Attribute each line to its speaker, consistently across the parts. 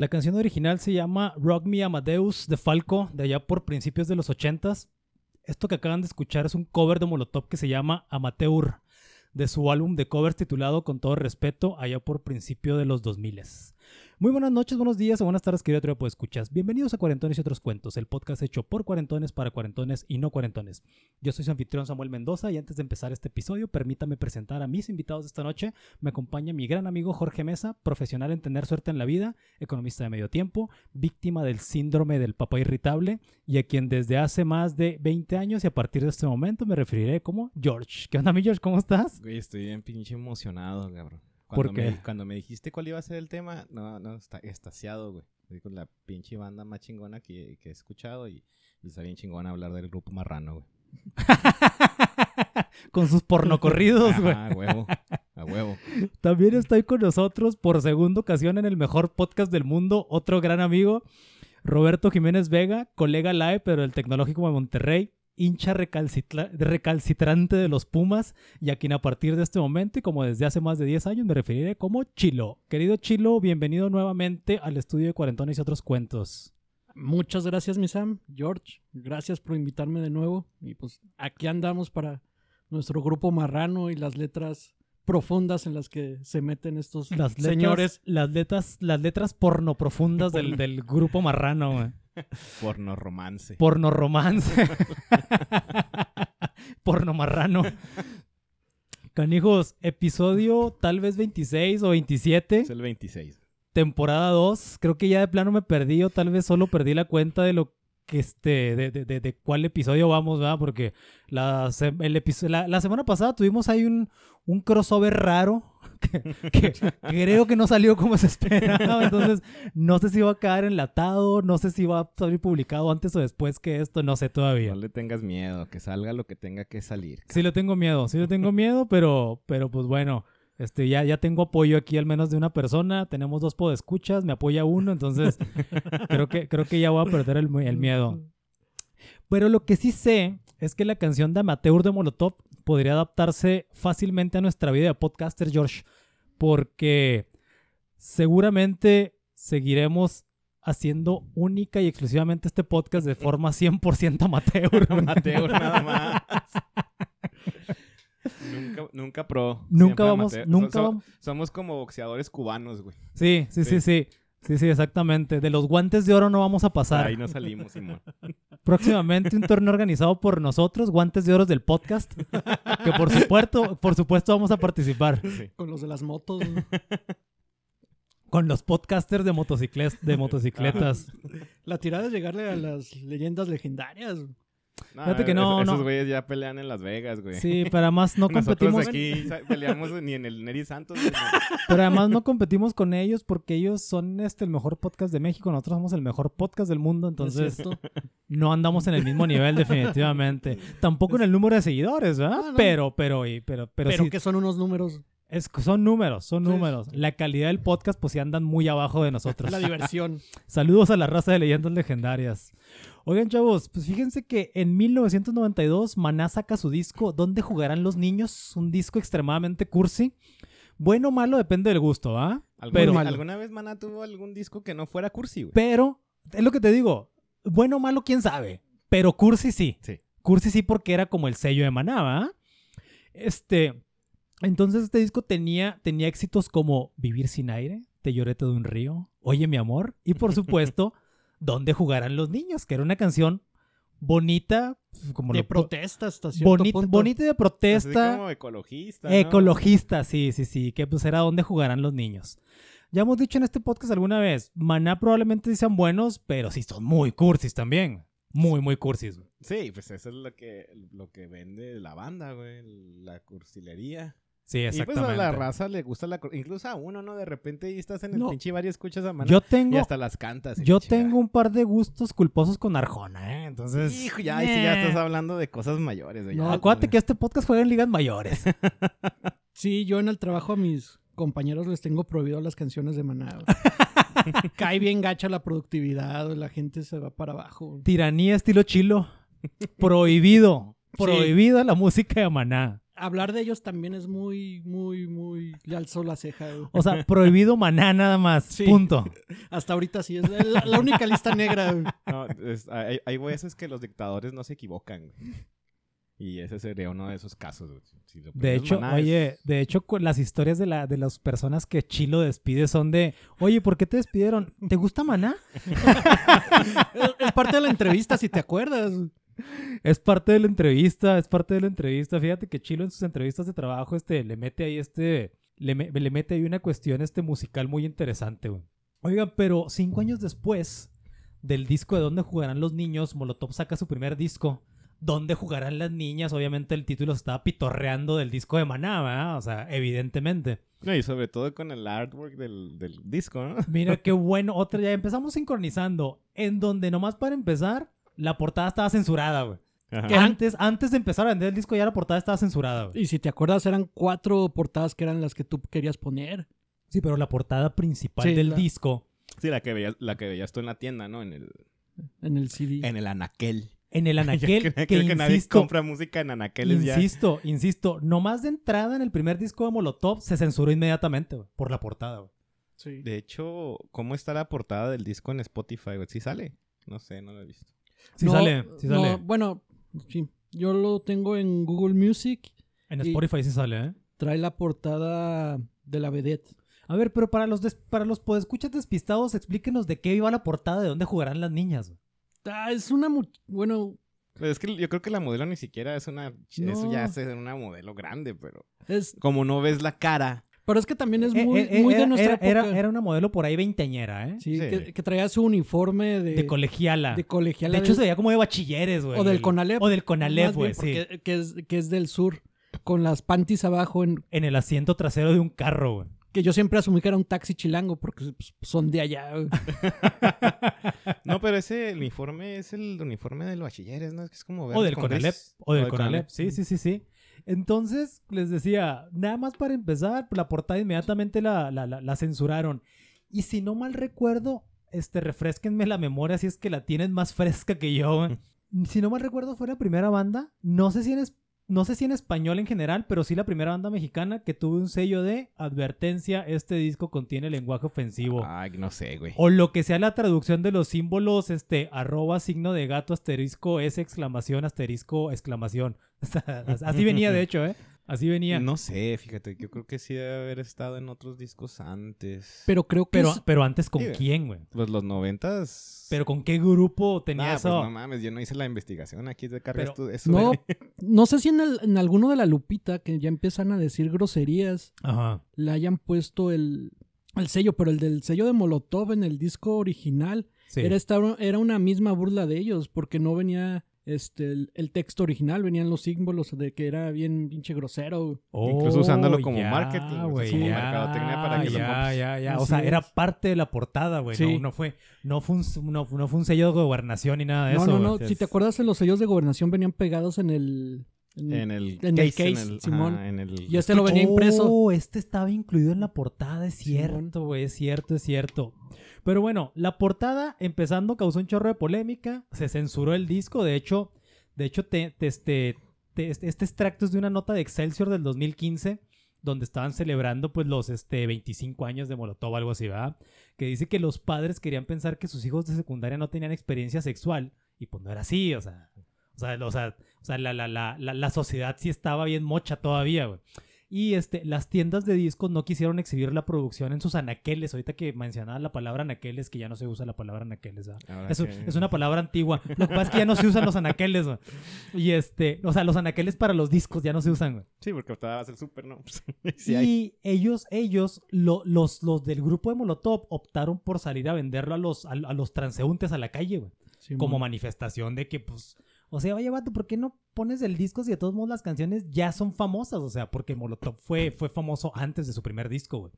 Speaker 1: La canción original se llama Rock Me Amadeus de Falco, de allá por principios de los 80s. Esto que acaban de escuchar es un cover de Molotov que se llama Amateur, de su álbum de covers titulado Con todo respeto, allá por principio de los 2000s. Muy buenas noches, buenos días o buenas tardes, querido trío escuchas. Bienvenidos a Cuarentones y otros cuentos, el podcast hecho por cuarentones para cuarentones y no cuarentones. Yo soy su anfitrión Samuel Mendoza y antes de empezar este episodio, permítame presentar a mis invitados esta noche. Me acompaña mi gran amigo Jorge Mesa, profesional en tener suerte en la vida, economista de medio tiempo, víctima del síndrome del papá irritable y a quien desde hace más de 20 años y a partir de este momento me referiré como George. ¿Qué onda, mi George? ¿Cómo estás?
Speaker 2: Estoy bien pinche emocionado, cabrón.
Speaker 1: ¿Por
Speaker 2: Cuando
Speaker 1: qué?
Speaker 2: Me, cuando me dijiste cuál iba a ser el tema, no, no, está extasiado, güey. Estoy con la pinche banda más chingona que, que he escuchado y, y está bien chingona hablar del grupo marrano, güey.
Speaker 1: Con sus pornocorridos, güey.
Speaker 2: Ajá, a huevo, a huevo.
Speaker 1: También estoy con nosotros por segunda ocasión en el mejor podcast del mundo, otro gran amigo, Roberto Jiménez Vega, colega live, pero del Tecnológico de Monterrey, hincha recalcitra- recalcitrante de los Pumas, y a quien a partir de este momento y como desde hace más de 10 años me referiré como Chilo. Querido Chilo, bienvenido nuevamente al estudio de Cuarentones y otros cuentos.
Speaker 3: Muchas gracias, mi Sam. George, gracias por invitarme de nuevo. Y pues aquí andamos para nuestro grupo marrano y las letras profundas en las que se meten estos
Speaker 1: Las letras,
Speaker 3: señores.
Speaker 1: Las letras, las letras porno profundas del, del grupo marrano, güey.
Speaker 2: Porno romance.
Speaker 1: Porno romance. Porno marrano. Canijos, episodio tal vez 26 o 27,
Speaker 2: Es el 26.
Speaker 1: temporada 2. Creo que ya de plano me perdí o tal vez solo perdí la cuenta de lo que este, de, de- de- de cuál episodio vamos, ¿verdad? Porque la, el la semana pasada tuvimos ahí un, un crossover raro que, que creo que no salió como se esperaba. Entonces, no sé si va a quedar enlatado, no sé si va a salir publicado antes o después que esto, no sé todavía.
Speaker 2: No le tengas miedo, que salga lo que tenga que salir.
Speaker 1: Sí le tengo miedo, sí le tengo miedo, pero, pero pues bueno, este, ya, ya tengo apoyo aquí al menos de una persona, tenemos dos podescuchas, me apoya uno, entonces creo que, creo que ya voy a perder el, el miedo. Pero lo que sí sé es que la canción de Amateur de Molotov podría adaptarse fácilmente a nuestra vida de podcaster, George, porque seguramente seguiremos haciendo única y exclusivamente este podcast de forma 100% amateur.
Speaker 2: Mateo, nada más. nunca, nunca pro.
Speaker 1: Nunca vamos,
Speaker 2: amateur.
Speaker 1: nunca
Speaker 2: So- so-
Speaker 1: vamos.
Speaker 2: Somos como boxeadores cubanos, güey.
Speaker 1: Sí, sí, sí,
Speaker 2: Sí.
Speaker 1: sí. Sí, sí, exactamente. De los guantes de oro no vamos a pasar.
Speaker 2: Ahí no salimos, Simón.
Speaker 1: Próximamente un torneo organizado por nosotros, guantes de oro del podcast, que por supuesto, por supuesto vamos a participar
Speaker 2: Sí.
Speaker 3: Con los de las motos. ¿no?
Speaker 1: con los podcasters de, motocicles, de motocicletas.
Speaker 3: La tirada es llegarle a las leyendas legendarias.
Speaker 2: No,
Speaker 1: Fíjate que no,
Speaker 2: esos,
Speaker 1: no.
Speaker 2: Esos güeyes ya pelean en Las Vegas, güey.
Speaker 1: Sí, pero además no
Speaker 2: Nosotros
Speaker 1: competimos,
Speaker 2: aquí sa- peleamos ni en el Neri Santos. güey.
Speaker 1: pero además no competimos con ellos porque ellos son este el mejor podcast de México, nosotros somos el mejor podcast del mundo, entonces no andamos en el mismo nivel definitivamente. Tampoco en el número de seguidores, ¿verdad?
Speaker 3: Ah, no.
Speaker 1: Pero, pero, y- pero, pero,
Speaker 3: Pero,
Speaker 1: sí,
Speaker 3: que son unos números.
Speaker 1: Es, son números, son
Speaker 3: Sí.
Speaker 1: números. La calidad del podcast, pues sí andan muy abajo de nosotros.
Speaker 3: La diversión.
Speaker 1: Saludos a la raza de leyendas legendarias. Oigan, chavos, pues fíjense que en 1992 Maná saca su disco ¿Dónde jugarán los niños? Un disco extremadamente cursi. Bueno o malo depende del gusto, ¿ah?
Speaker 2: ¿Alguna,
Speaker 1: Pero,
Speaker 2: ¿Alguna vez Maná tuvo algún disco que no fuera cursi, güey?
Speaker 1: pero, es lo que te digo. Bueno o malo, quién sabe. Pero cursi sí.
Speaker 2: Sí.
Speaker 1: Cursi sí porque era como el sello de Maná, ¿va? Este, entonces este disco tenía, tenía éxitos como Vivir sin aire, Te lloré todo un río, Oye mi amor y por supuesto ¿Dónde jugarán los niños? Que era una canción bonita, como
Speaker 3: de
Speaker 1: lo-
Speaker 3: protesta hasta cierto
Speaker 1: bonita,
Speaker 3: punto.
Speaker 1: bonita y de
Speaker 2: Así
Speaker 1: protesta,
Speaker 2: como ecologista. ¿no?
Speaker 1: ecologista, sí, sí, sí, que pues era ¿Dónde jugarán los niños? Ya hemos dicho en este podcast alguna vez, Maná probablemente sean buenos, pero sí son muy cursis también. Muy, muy cursis. güey.
Speaker 2: Sí, pues eso es lo que, lo que vende la banda, güey. La cursilería.
Speaker 1: Sí,
Speaker 2: Y pues
Speaker 1: exactamente.
Speaker 2: a la raza le gusta la... Incluso a uno, ¿no? De repente ahí estás en el
Speaker 3: No.
Speaker 2: pinche bar y escuchas a Maná.
Speaker 1: Yo
Speaker 2: y
Speaker 1: tengo,
Speaker 2: hasta las cantas. y
Speaker 1: yo tengo un par de gustos culposos con Arjona, ¿eh? Entonces,
Speaker 2: Hijo, ya, ahí sí ya
Speaker 1: eh.
Speaker 2: estás hablando de cosas mayores.
Speaker 3: No,
Speaker 2: ya,
Speaker 1: Acuérdate que este podcast juega en ligas mayores.
Speaker 3: Sí, yo en el trabajo a mis compañeros les tengo prohibido las canciones de Maná. Cae bien gacha la productividad, la gente se va para abajo.
Speaker 1: Tiranía estilo chilo. Prohibido.
Speaker 3: Sí.
Speaker 1: Prohibida la música de Maná.
Speaker 3: Hablar de ellos también es muy, muy, muy. Le alzó la ceja, güey.
Speaker 1: O sea, prohibido maná nada más.
Speaker 3: Sí.
Speaker 1: Punto.
Speaker 3: Hasta ahorita sí, es la, la única lista negra, güey.
Speaker 2: No, es- hay, hay veces que los dictadores no se equivocan. güey. Y ese sería uno de esos casos. Si
Speaker 1: De hecho,
Speaker 2: maná, es-
Speaker 1: oye, de hecho, las historias de, la, de las personas que Chilo despide son de, oye, ¿por qué te despidieron? ¿Te gusta maná?
Speaker 3: Es, es parte de la entrevista, si te acuerdas.
Speaker 1: Es parte de la entrevista, es parte de la entrevista. Fíjate que Chilo en sus entrevistas de trabajo, este, le mete ahí este, le, me- le mete ahí una cuestión este musical muy interesante, güey. Oigan, pero cinco años después del disco de Dónde jugarán los niños, Molotov saca su primer disco. ¿Dónde jugarán las niñas? Obviamente el título se estaba pitorreando del disco de Maná, ¿verdad? O sea, evidentemente.
Speaker 2: No, y sobre todo con el artwork del, del disco, ¿no?
Speaker 1: Mira qué bueno. Otra, ya empezamos sincronizando. En donde nomás para empezar, la portada estaba censurada, güey. Antes, antes de empezar a vender el disco ya la portada estaba censurada, güey.
Speaker 3: Y si te acuerdas, eran cuatro portadas que eran las que tú querías poner.
Speaker 1: Sí, pero la portada principal
Speaker 3: Sí,
Speaker 1: del
Speaker 3: la-
Speaker 1: disco,
Speaker 2: Sí, la que veías, la que veías tú en la tienda, ¿no? En el,
Speaker 3: En el CD.
Speaker 2: en el anaquel.
Speaker 1: en el anaquel,
Speaker 2: creo
Speaker 1: que,
Speaker 2: creo que nadie
Speaker 1: insisto,
Speaker 2: compra música en anaqueles ya.
Speaker 1: insisto, insisto, nomás de entrada en el primer disco de Molotov se censuró inmediatamente, güey, por la portada, güey.
Speaker 3: Sí.
Speaker 2: De hecho, ¿cómo está la portada del disco en Spotify, güey? ¿Sí sale? No sé, no lo he visto.
Speaker 1: Sí
Speaker 3: No,
Speaker 1: sale, sí
Speaker 3: no,
Speaker 1: sale.
Speaker 3: bueno, sí. Yo lo tengo en Google Music.
Speaker 1: En
Speaker 3: y-
Speaker 1: Spotify sí sale, ¿eh?
Speaker 3: Trae la portada de la vedette.
Speaker 1: A ver, pero para los des- para los podescuchas despistados, explíquenos de qué iba la portada, de dónde jugarán las niñas.
Speaker 3: Ah, es una... mu- Bueno,
Speaker 2: es que yo creo que la modelo ni siquiera es una... Eso ya es una modelo grande, pero...
Speaker 3: es...
Speaker 2: Como no ves la cara...
Speaker 3: Pero es que también es
Speaker 1: Eh,
Speaker 3: muy,
Speaker 1: eh, eh,
Speaker 3: muy de nuestra
Speaker 1: era-
Speaker 3: época.
Speaker 1: era una modelo por ahí veinteañera, ¿eh?
Speaker 3: Sí,
Speaker 2: Sí.
Speaker 3: Que, que traía su uniforme de,
Speaker 1: De colegiala.
Speaker 3: de colegiala.
Speaker 1: De hecho, se veía como de bachilleres, güey.
Speaker 3: O del
Speaker 1: El-
Speaker 3: Conalep.
Speaker 1: O del Conalep, güey, sí.
Speaker 3: Que es, que es del sur. Con las panties abajo. En,
Speaker 1: En el asiento trasero de un carro, güey.
Speaker 3: que yo siempre asumí que era un taxi chilango porque pues, son de allá. güey.
Speaker 2: No, pero ese uniforme es el uniforme del bachilleres, ¿no? Es que es como...
Speaker 1: O del
Speaker 2: con
Speaker 1: Conalep. O del Conalep. Sí, sí, sí, sí. Entonces, les decía, nada más para empezar, la portada inmediatamente la, la, la- la censuraron. Y si no mal recuerdo, este, refresquenme la memoria si es que la tienen más fresca que yo. güey. si no mal recuerdo, fue la primera banda. No sé si en, es- no sé si en español en general, pero sí la primera banda mexicana que tuvo un sello de advertencia. Este disco contiene lenguaje ofensivo.
Speaker 2: Ay, no sé, güey.
Speaker 1: O lo que sea la traducción de los símbolos, este, arroba, signo de gato, asterisco, S, exclamación, asterisco, exclamación. Así venía, de hecho, ¿eh? Así venía.
Speaker 2: No sé, fíjate. Yo creo que sí debe haber estado en otros discos antes.
Speaker 3: Pero creo que
Speaker 1: Pero,
Speaker 3: es-
Speaker 1: pero antes, ¿con
Speaker 2: Sí,
Speaker 1: quién, güey?
Speaker 2: Pues los noventas...
Speaker 1: ¿Pero con qué grupo tenía
Speaker 2: Nah,
Speaker 1: eso?
Speaker 2: pues no mames, yo no hice la investigación. Aquí de cargas
Speaker 1: Pero-
Speaker 2: tú eso.
Speaker 3: no, no sé si en, el- en alguno de la lupita que ya empiezan a decir groserías
Speaker 1: Ajá.
Speaker 3: le hayan puesto el, el sello, pero el del sello de Molotov en el disco original
Speaker 1: Sí.
Speaker 3: era, esta, era una misma burla de ellos porque no venía este el, el texto original, venían los símbolos de que era bien pinche grosero.
Speaker 2: Incluso usándolo como
Speaker 1: Oh, ya,
Speaker 2: marketing, o sea,
Speaker 1: güey,
Speaker 2: como
Speaker 1: ya,
Speaker 2: mercadotecnia para que lo
Speaker 1: ya,
Speaker 2: compres.
Speaker 1: ya, ya. O sea, era parte de la portada, güey.
Speaker 3: Sí.
Speaker 1: No, no fue, no, fue un, no, no fue un sello de gobernación ni nada de
Speaker 3: no,
Speaker 1: eso.
Speaker 3: no,
Speaker 1: güey.
Speaker 3: no, si te acuerdas los sellos de gobernación venían pegados en el... en-
Speaker 2: En el
Speaker 3: En el
Speaker 2: case,
Speaker 3: case,
Speaker 2: en el,
Speaker 3: Simón.
Speaker 2: en el...
Speaker 3: y este lo venía impreso.
Speaker 1: Oh, este estaba incluido en la portada, es cierto, güey, es cierto, es cierto. Pero bueno, la portada, empezando, causó un chorro de polémica, se censuró el disco, de hecho, de hecho, te, te- este, te- este, este extracto es de una nota de Excelsior del 2015, donde estaban celebrando pues los este, 25 años de Molotov, algo así, ¿verdad? Que dice que los padres querían pensar que sus hijos de secundaria no tenían experiencia sexual, y pues no era así, o sea, o sea, o sea, o sea, la, la, la, la, la sociedad sí estaba bien mocha todavía, güey. Y este, las tiendas de discos no quisieron exhibir la producción en sus anaqueles. Ahorita que mencionaba la palabra anaqueles, que ya no se usa la palabra anaqueles, Es,
Speaker 2: que-
Speaker 1: es una palabra antigua. Lo que pasa es que ya no se usan los anaqueles, güey. Y este, o sea, los anaqueles para los discos ya no se usan, güey.
Speaker 2: Sí, porque ahorita vas al súper, ¿no? Sí hay.
Speaker 1: y ellos, ellos, lo- los, los del grupo de Molotov optaron por salir a venderlo a los, a, a los transeúntes a la calle, güey
Speaker 3: Simón.
Speaker 1: como manifestación de que, pues, o sea, oye, vato, ¿por qué no pones el disco si de todos modos las canciones ya son famosas? O sea, porque Molotov fue, fue famoso antes de su primer disco, güey.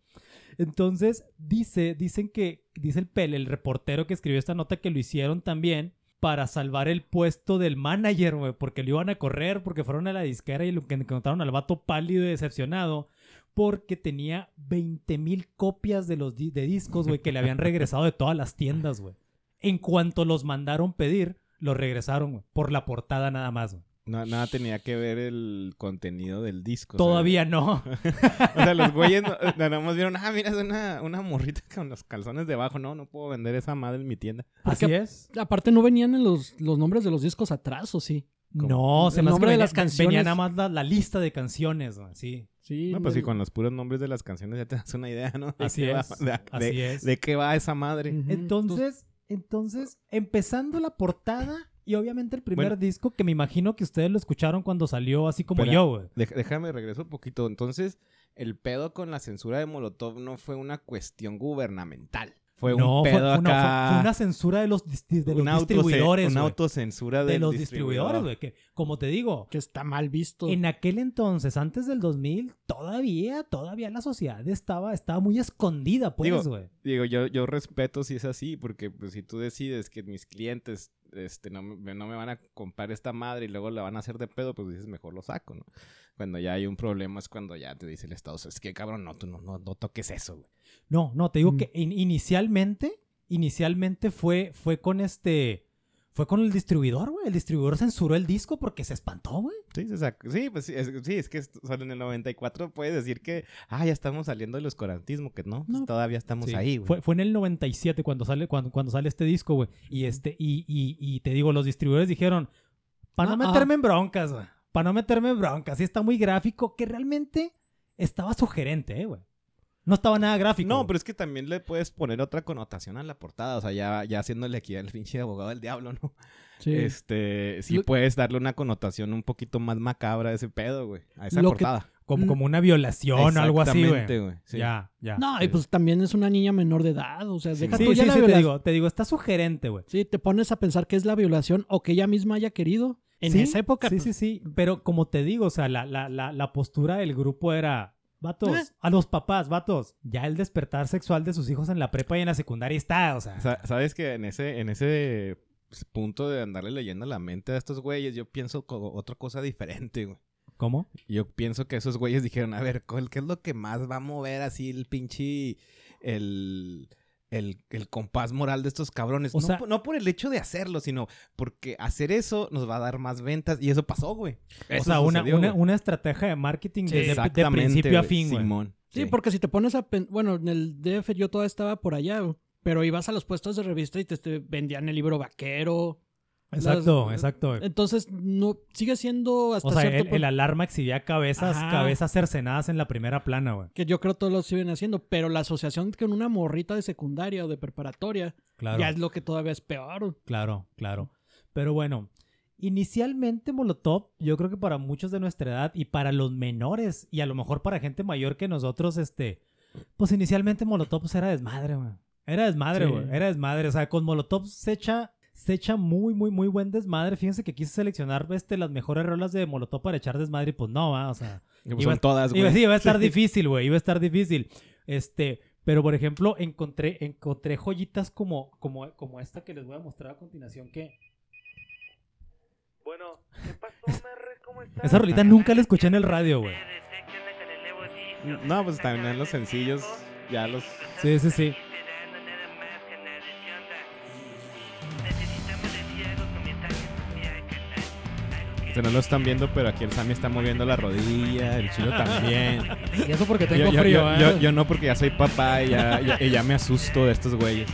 Speaker 1: Entonces, dice, dicen que, dice el Pel, el reportero que escribió esta nota, que lo hicieron también para salvar el puesto del manager, güey, porque lo iban a correr, porque fueron a la disquera y lo que encontraron al vato pálido y decepcionado, porque tenía 20 mil copias de los de discos, güey, que le habían regresado de todas las tiendas, güey. En cuanto los mandaron pedir, los regresaron, güey, por la portada nada más, güey.
Speaker 2: No, nada tenía que ver el contenido del disco. o sea,
Speaker 1: Todavía no.
Speaker 2: O sea, los güeyes no- nada más vieron, ah, mira, es una, una morrita con los calzones debajo. No, no puedo vender esa madre en mi tienda.
Speaker 1: Así
Speaker 3: Porque-
Speaker 1: es.
Speaker 3: Aparte, no venían en los, los nombres de los discos atrás, ¿o sí?
Speaker 1: No, se
Speaker 3: El
Speaker 1: me
Speaker 3: nombre de las canciones.
Speaker 1: Venía nada más la, la lista de canciones, güey, sí.
Speaker 3: Sí.
Speaker 2: No, pues sí, con los puros nombres de las canciones ya te das una idea, ¿no? De
Speaker 1: Así
Speaker 2: va-
Speaker 1: es.
Speaker 2: de,
Speaker 1: Así
Speaker 2: de-
Speaker 1: es.
Speaker 2: de qué va esa madre.
Speaker 1: Entonces, entonces, empezando la portada y obviamente el primer
Speaker 2: Bueno.
Speaker 1: disco que me imagino que ustedes lo escucharon cuando salió, así como
Speaker 2: Espera.
Speaker 1: yo, güey.
Speaker 2: Déjame regreso un poquito. Entonces, el pedo con la censura de Molotov no fue una cuestión gubernamental. Fue
Speaker 1: no,
Speaker 2: un pedo
Speaker 1: fue, una,
Speaker 2: acá.
Speaker 1: fue- fue una censura de los, dis- de los
Speaker 2: una
Speaker 1: distribuidores,
Speaker 2: Una autocensura
Speaker 1: De los
Speaker 2: distribuidor.
Speaker 1: distribuidores, güey. Que, como te digo,
Speaker 3: Que está mal visto.
Speaker 1: en aquel entonces, antes del 2000, todavía, todavía la sociedad estaba, estaba muy escondida, pues,
Speaker 2: Digo,
Speaker 1: güey.
Speaker 2: Digo, yo, yo respeto si es así, porque pues, si tú decides que mis clientes este, no, me, no me van a comprar esta madre y luego la van a hacer de pedo, pues dices, mejor lo saco, ¿no? Cuando ya hay un problema es cuando ya te dice el Estado, es que cabrón, no, tú no, no, no toques eso, güey.
Speaker 1: No, no, te digo
Speaker 3: Mm.
Speaker 1: que in- inicialmente, inicialmente fue, fue con este, fue con el distribuidor, güey. El distribuidor censuró el disco porque se espantó, güey.
Speaker 2: Sí, se sacó- sí, pues sí, es, sí, es que solo en el 94 puedes decir que, ah, ya estamos saliendo del oscurantismo, que no, pues,
Speaker 3: No.
Speaker 2: todavía estamos
Speaker 1: Sí.
Speaker 2: ahí, güey.
Speaker 1: Fue, fue en el 97 cuando sale, cuando, cuando sale este disco, güey. Y este, y, y, y te digo, los distribuidores dijeron, para no
Speaker 3: Ah,
Speaker 1: meterme en broncas, güey. Para no meterme en broncas. Sí está muy gráfico, que realmente estaba sugerente, eh, güey. No estaba nada gráfico.
Speaker 2: No, pero es que también le puedes poner otra connotación a la portada, o sea, ya, ya haciéndole aquí al pinche abogado del diablo, ¿no?
Speaker 3: Sí.
Speaker 2: Este, sí
Speaker 3: Lo-
Speaker 2: puedes darle una connotación un poquito más macabra a ese pedo, güey, a esa
Speaker 3: Lo que-
Speaker 2: portada.
Speaker 1: como, como una violación o algo así,
Speaker 2: Exactamente,
Speaker 1: güey.
Speaker 2: sí.
Speaker 1: Ya, ya.
Speaker 3: No, y pues también es una niña menor de edad. O sea, deja
Speaker 1: Sí,
Speaker 3: tú
Speaker 1: sí,
Speaker 3: ya la
Speaker 1: sí, te digo, te digo, está sugerente, güey.
Speaker 3: Sí, te pones a pensar que es la violación o que ella misma haya querido en
Speaker 1: Sí,
Speaker 3: esa época.
Speaker 1: Sí,
Speaker 3: pues,
Speaker 1: sí, sí. Pero como te digo, o sea, la, la, la, la postura del grupo era. Vatos,
Speaker 3: Eh.
Speaker 1: a los papás, vatos. Ya el despertar sexual de sus hijos en la prepa y en la secundaria está, o sea.
Speaker 2: Sa- Sabes que en ese, en ese punto de andarle leyendo la mente a estos güeyes, yo pienso otra cosa diferente, güey.
Speaker 1: ¿Cómo?
Speaker 2: Yo pienso que esos güeyes dijeron, a ver, ¿cuál- ¿qué es lo que más va a mover así el pinche... el... El, el compás moral de estos cabrones.
Speaker 1: O
Speaker 2: no,
Speaker 1: sea-
Speaker 2: po- no por el hecho de hacerlo, sino porque hacer eso nos va a dar más ventas. Y eso pasó, güey.
Speaker 1: o sea, una,
Speaker 2: sucedió,
Speaker 1: una, estrategia de marketing
Speaker 3: Sí,
Speaker 1: de, principio a fin, güey.
Speaker 2: Simón.
Speaker 3: Sí, porque si te pones a... pen- Bueno, en el DF yo todavía estaba por allá, güey, pero ibas a los puestos de revista y te, te vendían el libro vaquero.
Speaker 1: Exacto,
Speaker 3: Las-
Speaker 1: exacto.
Speaker 3: Entonces, no sigue siendo hasta
Speaker 1: O sea,
Speaker 3: cierto
Speaker 1: el, el alarma exhibía cabezas,
Speaker 3: Ajá.
Speaker 1: cabezas cercenadas en la primera plana, güey.
Speaker 3: Que yo creo todos lo siguen haciendo, pero la asociación con una morrita de secundaria o de preparatoria
Speaker 1: Claro.
Speaker 3: ya es lo que todavía es peor.
Speaker 1: Claro, claro. Pero bueno, inicialmente Molotov, yo creo que para muchos de nuestra edad y para los menores y a lo mejor para gente mayor que nosotros, este, pues inicialmente Molotov pues, era desmadre, güey. Era desmadre,
Speaker 3: Sí.
Speaker 1: güey. Era desmadre. O sea, con Molotov se echa, se echa muy, muy, muy buen desmadre. Fíjense que quise seleccionar este, las mejores rolas de Molotov para echar desmadre y pues no, ¿va? O sea,
Speaker 2: Pues
Speaker 1: Iba-
Speaker 2: son todas, güey.
Speaker 1: Iba, sí, iba a estar difícil, güey. Iba a estar difícil. Este, pero por ejemplo, encontré, encontré joyitas como, como, como esta que les voy a mostrar a continuación que.
Speaker 4: Bueno, ¿qué pasó, Merre? ¿Cómo estás?
Speaker 1: Esa rolita nunca la escuché en el radio, güey.
Speaker 2: No, pues también en los sencillos, ya los...
Speaker 1: Sí, sí, sí.
Speaker 2: O sea, no lo están viendo, pero aquí el Sammy está moviendo la rodilla, el chilo también.
Speaker 1: Y eso porque
Speaker 2: Yo,
Speaker 1: tengo
Speaker 2: yo-
Speaker 1: frío,
Speaker 2: yo-
Speaker 1: ¿eh?
Speaker 2: yo- yo no, porque ya soy papá y ya, ya- y ya me asusto de estos güeyes.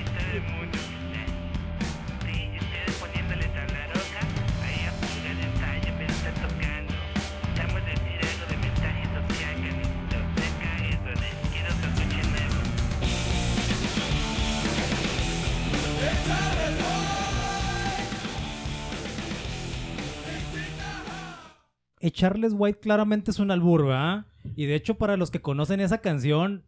Speaker 1: Echarles White claramente es un albur, ¿verdad? Y de hecho, para los que conocen esa canción,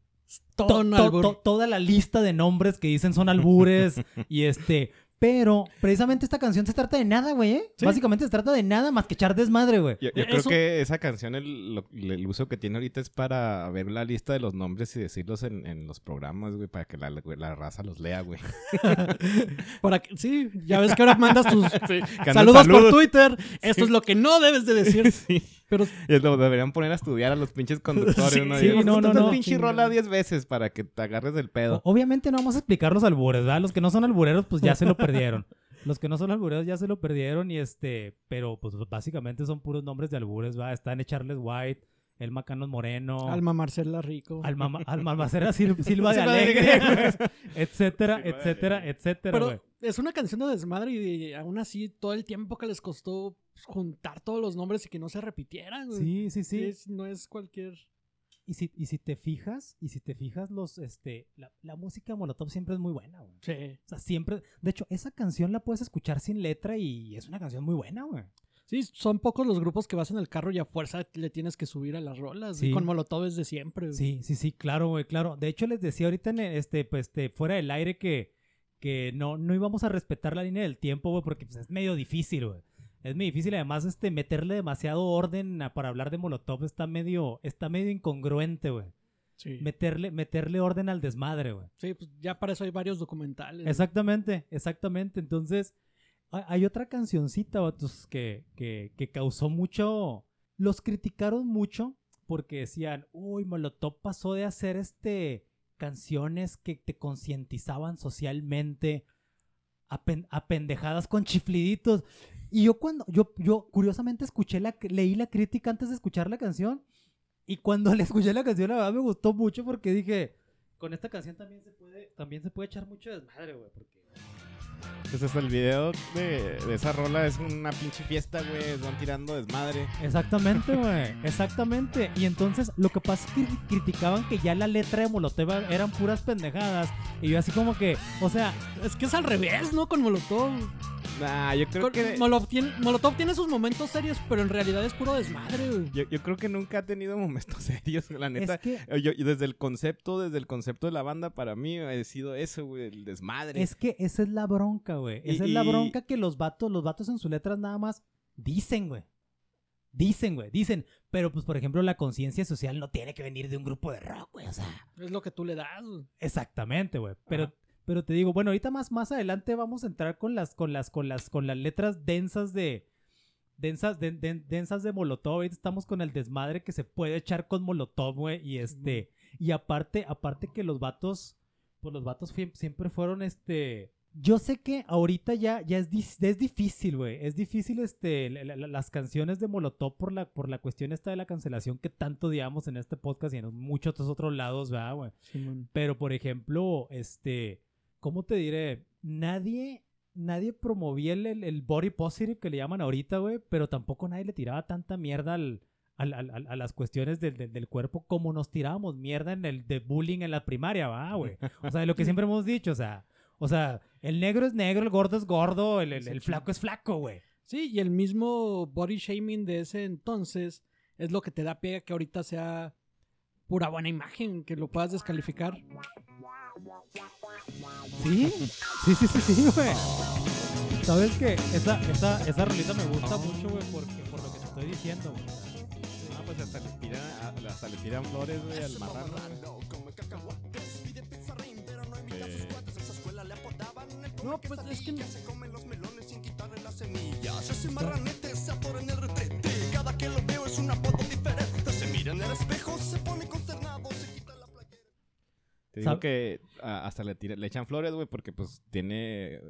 Speaker 1: to- to- to- toda la lista de nombres que dicen son albures y este... Pero precisamente esta canción se trata de nada, güey, ¿eh?
Speaker 2: Sí.
Speaker 1: Básicamente se trata de nada más que echar desmadre, güey.
Speaker 2: Yo, creo que esa canción, el, lo- el uso que tiene ahorita es para ver la lista de los nombres y decirlos en, en los programas, güey, para que la, la raza los lea, güey.
Speaker 3: Para que, sí, ya ves que ahora mandas tus
Speaker 2: anden
Speaker 3: saludos, por. Twitter. Esto es lo que no debes de decir.
Speaker 2: Sí.
Speaker 3: Pero
Speaker 2: Y lo deberían poner a estudiar a los pinches conductores,
Speaker 3: Sí,
Speaker 2: ¿no?
Speaker 1: sí, no, no,
Speaker 2: "Esta
Speaker 1: no.
Speaker 2: pinche rola 10 veces para que te agarres del pedo.
Speaker 1: O- Obviamente no vamos a explicar los albures, ¿verdad? Los que no son albureros, pues ya se lo perdieron. Los que no son albureros ya se lo perdieron y este, pero pues básicamente son puros nombres de albures, va. Están Charles White, el Macanos Moreno,
Speaker 3: Alma Marcela Rico.
Speaker 1: Alma, Ma- Alma Macera Sil- Silva de
Speaker 3: Silva de
Speaker 1: Alegre,
Speaker 3: Alegre.
Speaker 1: etcétera, etcétera, etcétera.
Speaker 3: Pero es una canción de desmadre y aún así todo el tiempo que les costó juntar todos los nombres y que no se repitieran. güey.
Speaker 1: Sí, sí, sí.
Speaker 3: Es- no es cualquier...
Speaker 1: Y si, y si te fijas, y si te fijas, los, este, la, la música de Molotov siempre es muy buena, güey.
Speaker 3: Sí.
Speaker 1: O sea, siempre. De hecho, esa canción la puedes escuchar sin letra y es una canción muy buena, güey.
Speaker 3: Sí, son pocos los grupos que vas en el carro y a fuerza le tienes que subir a las rolas.
Speaker 1: Sí.
Speaker 3: Y con Molotov es de siempre. güey.
Speaker 1: Sí, sí, sí, claro, güey, claro. De hecho, les decía ahorita en este, pues, este, fuera del aire que, que no, no íbamos a respetar la línea del tiempo, güey, porque pues, es medio difícil, güey. Es muy difícil, además, este, meterle demasiado orden a- para hablar de Molotov está medio, está medio incongruente, güey.
Speaker 3: Sí.
Speaker 1: Meterle, meterle orden al desmadre, güey.
Speaker 3: Sí, pues ya para eso hay varios documentales.
Speaker 1: Exactamente, exactamente. Entonces, ha- hay otra cancioncita, vatos, que, que, que causó mucho. Los criticaron mucho porque decían, uy, Molotov pasó de hacer este canciones que te concientizaban socialmente a, pen- a pendejadas con chifliditos. Y yo cuando, yo, yo curiosamente escuché la, leí la crítica antes de escuchar la canción. Y cuando le escuché la canción, la verdad me gustó mucho porque dije, con esta canción también se puede, también se puede echar mucho desmadre, güey, porque...
Speaker 2: Pues hasta el video de, de esa rola es una pinche fiesta, güey. Van tirando desmadre.
Speaker 1: Exactamente, güey, exactamente. Y entonces lo que pasa es que criticaban que ya la letra de Molotov eran puras pendejadas. Y yo así como que, o sea,
Speaker 3: Es que es al revés, ¿no? Con Molotov.
Speaker 2: Nah, yo creo
Speaker 3: Con-
Speaker 2: que.
Speaker 3: Molotov, tiene, Molotov tiene sus momentos serios, pero en realidad es puro desmadre, güey.
Speaker 2: Yo, yo creo que nunca ha tenido momentos serios, la neta.
Speaker 1: es que,
Speaker 2: Eh, Yo, yo desde el concepto, desde el concepto de la banda, para mí ha sido eso, güey, el desmadre.
Speaker 1: es que esa es la bronca, güey. Esa
Speaker 2: Y-
Speaker 1: es la
Speaker 2: y-
Speaker 1: bronca que los vatos, los vatos en sus letras nada más dicen, güey. Dicen, güey, dicen. Pero pues, por ejemplo, la conciencia social no tiene que venir de un grupo de rock, güey. O sea,
Speaker 3: Es lo que tú le das, güey.
Speaker 1: Exactamente, güey. Pero,
Speaker 2: Ajá.
Speaker 1: Pero te digo, bueno, ahorita más, más adelante vamos a entrar con las, con las, con las, con las letras densas de. Densas, de- de- densas de Molotov. Ahorita estamos con el desmadre que se puede echar con Molotov, güey. Y este. Y aparte, aparte que los vatos. Pues los vatos siempre fueron este. Yo sé que ahorita ya, ya es, es difícil, güey. Es difícil este, la- la- las canciones de Molotov por la, por la cuestión esta de la cancelación que tanto digamos en este podcast y en muchos otros lados, ¿verdad, güey? Pero, por ejemplo, este, ¿cómo te diré? Nadie, nadie promovía el, el- el body positive que le llaman ahorita, güey, pero tampoco nadie le tiraba tanta mierda al, al- al- a las cuestiones del, del- del cuerpo como nos tirábamos mierda en el de bullying en la primaria, va, güey. O sea, de lo que siempre hemos dicho, o sea, o sea, el negro es negro, el gordo es gordo, el, el- el flaco es flaco, güey.
Speaker 3: Sí, y el mismo body shaming de ese entonces es lo que te da pie a que ahorita sea pura buena imagen, que lo puedas descalificar.
Speaker 1: Sí, sí, sí, sí, sí, güey. ¿Sabes qué? Esa, esa, esa rolita me gusta mucho, güey, porque, por lo que te estoy diciendo, güey.
Speaker 2: Ah, pues hasta le tiran, hasta le tiran flores, güey, al marrano.
Speaker 3: No, pues es que
Speaker 5: Ese marranete se atora en el retrete. Cada que lo veo es una foto diferente. Se mira en el espejo, se pone consternado, se quita la playera.
Speaker 2: Te digo que hasta le, tira- le echan flores, güey, porque pues tiene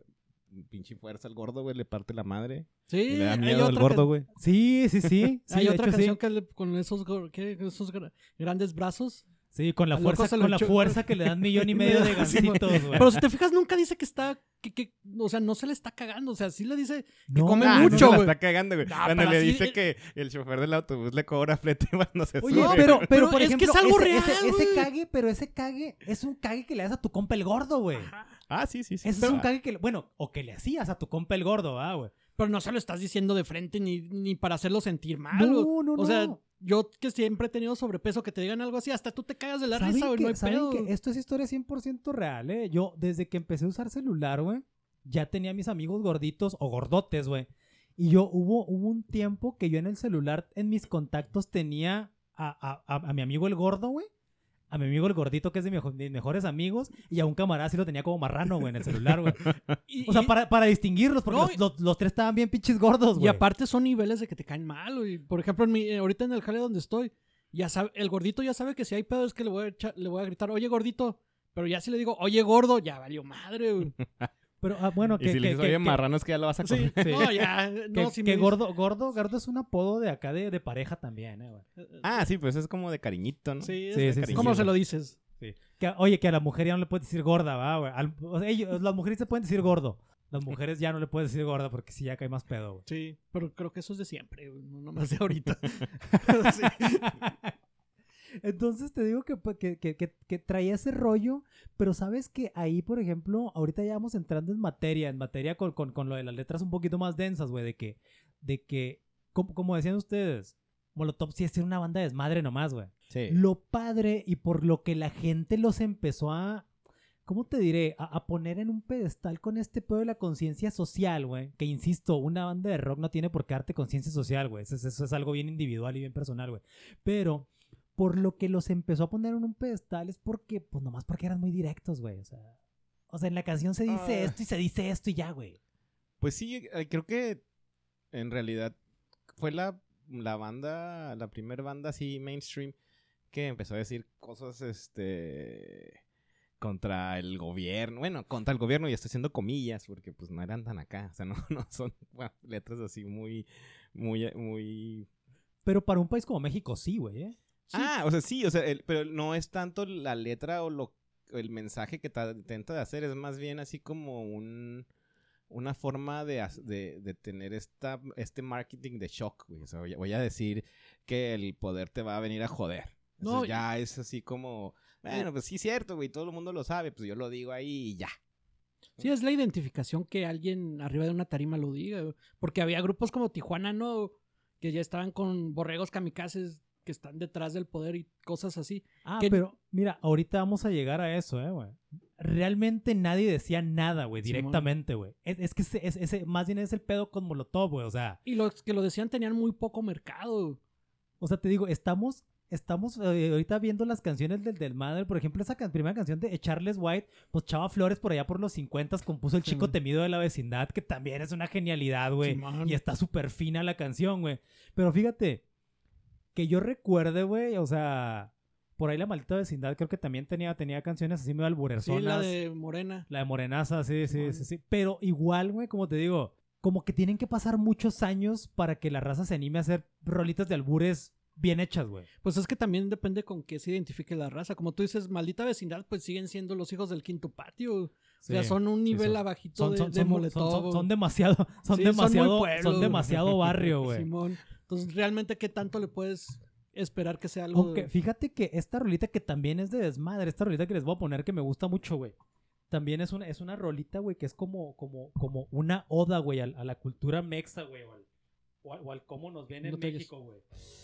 Speaker 2: pinche fuerza al gordo, güey, le parte la madre.
Speaker 3: sí,
Speaker 2: Y le da miedo al gordo, güey.
Speaker 1: Sí, sí, sí. sí
Speaker 3: hay otra
Speaker 1: hecho, sí.
Speaker 3: canción que le- con esos, esos gra- grandes brazos.
Speaker 1: Sí, con la fuerza, con la fuerza que le dan millón y medio de
Speaker 3: Sí, güey. Pero si te fijas, nunca dice que está, que, que, o sea, no se le está cagando, o sea, sí le dice,
Speaker 1: No,
Speaker 3: come
Speaker 2: Ah,
Speaker 3: mucho,
Speaker 2: no se la
Speaker 3: güey.
Speaker 2: está cagando, güey.
Speaker 3: No,
Speaker 2: Cuando le
Speaker 3: así-
Speaker 2: dice que el chofer del autobús le cobra flete cuando se
Speaker 1: Oye,
Speaker 2: sube.
Speaker 1: pero, pero,
Speaker 3: Pero
Speaker 1: por
Speaker 3: es que
Speaker 1: ejemplo,
Speaker 3: es algo
Speaker 1: ese,
Speaker 3: real,
Speaker 1: ese, ese cague, pero ese cague es un cague que le das a tu compa el gordo, güey.
Speaker 2: Ah, sí, sí, sí.
Speaker 1: Ese es un cague que, le- bueno, o que le hacías a tu compa el gordo, ah, güey.
Speaker 3: pero no se lo estás diciendo de frente ni, ni para hacerlo sentir mal.
Speaker 1: No,
Speaker 3: güey.
Speaker 1: no,
Speaker 3: O sea,
Speaker 1: no.
Speaker 3: Yo que siempre he tenido sobrepeso, que te digan algo así, hasta tú te cagas de la
Speaker 1: ¿Saben
Speaker 3: risa, güey, no hay
Speaker 1: saben
Speaker 3: pedo.
Speaker 1: que esto es historia 100% real, eh? Yo, desde que empecé a usar celular, güey, ya tenía mis amigos gorditos o gordotes, güey. Y yo, hubo, hubo un tiempo que yo en el celular, en mis contactos, tenía a, a- a- a mi amigo el gordo, güey. A mi amigo el gordito, que es de mi- mis mejores amigos. Y a un camarada sí lo tenía como marrano, güey, en el celular, güey.
Speaker 3: Y-
Speaker 1: O sea,
Speaker 3: y-
Speaker 1: para, para distinguirlos, porque
Speaker 3: No,
Speaker 1: los, los- los tres estaban bien pinches gordos,
Speaker 3: Y
Speaker 1: güey.
Speaker 3: aparte son niveles de que te caen mal, güey. Por ejemplo, en mi, eh, ahorita en el jale donde estoy, ya sabe, el gordito ya sabe que si hay pedo es que le voy a, echar- le voy a gritar, oye gordito. Pero ya si le digo, oye gordo, ya valió madre, güey.
Speaker 1: Pero ah, bueno,
Speaker 2: Y
Speaker 1: que,
Speaker 2: si le
Speaker 1: que-
Speaker 2: dices,
Speaker 1: que-
Speaker 2: oye,
Speaker 1: que-
Speaker 2: marrano, es que ya lo vas a
Speaker 3: Sí,
Speaker 2: comer.
Speaker 1: Sí.
Speaker 3: no, ya.
Speaker 1: que-
Speaker 3: No, si
Speaker 1: que
Speaker 3: me dices-
Speaker 1: gordo, gordo, gordo es un apodo de acá de, de pareja también, eh, güey.
Speaker 2: Ah, sí, pues es como de cariñito, ¿no?
Speaker 3: Sí,
Speaker 1: Sí,
Speaker 3: es-
Speaker 1: sí, sí,
Speaker 3: ¿Cómo
Speaker 2: sí.
Speaker 3: se lo dices?
Speaker 1: Sí. Que, oye, que a la mujer ya no le puedes decir gorda, va, güey. Al- o sea, ellos- las mujeres se pueden decir gordo. Las mujeres ya no le puedes decir gorda porque sí ya cae más pedo, güey.
Speaker 3: Sí, pero creo que eso es de siempre, güey, no nomás de ahorita. Sí.
Speaker 1: Entonces te digo que, pues, que, que, que, que traía ese rollo, pero sabes que ahí, por ejemplo, ahorita ya vamos entrando en materia, en materia con, con, con lo de las letras un poquito más densas, güey, de que, de que, como, como decían ustedes, Molotov sí es una banda de desmadre nomás, güey.
Speaker 2: Sí.
Speaker 1: Lo padre y por lo que la gente los empezó a, ¿cómo te diré? A, a poner en un pedestal con este pedo de la conciencia social, güey. Que insisto, una banda de rock no tiene por qué darte conciencia social, güey. Eso, es- eso es algo bien individual y bien personal, güey. Pero por lo que los empezó a poner en un pedestal es porque, pues nomás porque eran muy directos, güey. O sea, o sea, en la canción se dice
Speaker 2: Ah.
Speaker 1: esto y se dice esto y ya, güey.
Speaker 2: Pues sí, eh, creo que en realidad fue la, la banda, la primera banda así mainstream que empezó a decir cosas, este, contra el gobierno. Bueno, contra el gobierno y estoy haciendo comillas porque pues no eran tan acá. O sea, no, no son bueno, letras así muy, muy, muy...
Speaker 1: Pero para un país como México sí, güey, ¿eh?
Speaker 2: Ah, o sea, sí, o sea, el- pero no es tanto la letra o lo el mensaje que ta- intenta de hacer, es más bien así como un una forma de, de, de tener esta, este marketing de shock, güey. O sea, voy a- decir que el poder te va a venir a joder.
Speaker 3: No,
Speaker 2: Entonces ya es así como, bueno, pues sí es cierto, güey, todo el mundo lo sabe, pues yo lo digo ahí y ya.
Speaker 3: Sí, es la identificación que alguien arriba de una tarima lo diga. Porque había grupos como Tijuana, ¿no? Que ya estaban con borregos kamikazes que están detrás del poder y cosas así.
Speaker 1: Ah,
Speaker 3: Que-
Speaker 1: pero mira, ahorita vamos a llegar a eso, eh, güey. Realmente nadie decía nada, güey, directamente, güey. Es, es que ese, es- ese- más bien es el pedo con Molotov, güey. O sea,
Speaker 3: Y los que lo decían tenían muy poco mercado.
Speaker 1: o sea, te digo, estamos, estamos eh, ahorita viendo las canciones del, del Madre. Por ejemplo, esa can- primera canción de Charles White, pues Chava Flores por allá por los 50 compuso El
Speaker 3: Sí.
Speaker 1: Chico Temido de la Vecindad, que también es una genialidad, güey. Y está súper fina la canción, güey. Pero fíjate, que yo recuerde, güey, o sea, por ahí la maldita vecindad creo que también tenía, tenía canciones así medio
Speaker 3: Sí,
Speaker 1: alburerzonas.
Speaker 3: la de Morena.
Speaker 1: La de Morenaza, sí, sí, sí, sí. Pero igual, güey, como te digo, como que tienen que pasar muchos años para que la raza se anime a hacer rolitas de albures bien hechas, güey.
Speaker 3: Pues es que también depende con qué se identifique la raza. Como tú dices, maldita vecindad, pues siguen siendo los hijos del quinto patio. O sea, son un nivel
Speaker 1: son-
Speaker 3: abajito
Speaker 1: Son,
Speaker 3: de,
Speaker 1: son,
Speaker 3: de
Speaker 1: son, demasiado, son
Speaker 3: Sí,
Speaker 1: demasiado, son demasiado barrio, güey.
Speaker 3: Simón. Entonces, realmente, ¿qué tanto le puedes esperar que sea algo?
Speaker 1: Aunque fíjate que esta rolita que también es de desmadre, esta rolita que les voy a poner que me gusta mucho, güey. También es una, es una rolita, güey, que es como, como, como una oda, güey, a, la cultura mexa, güey, o al, o al- o al cómo nos ven en
Speaker 3: No
Speaker 1: México, güey.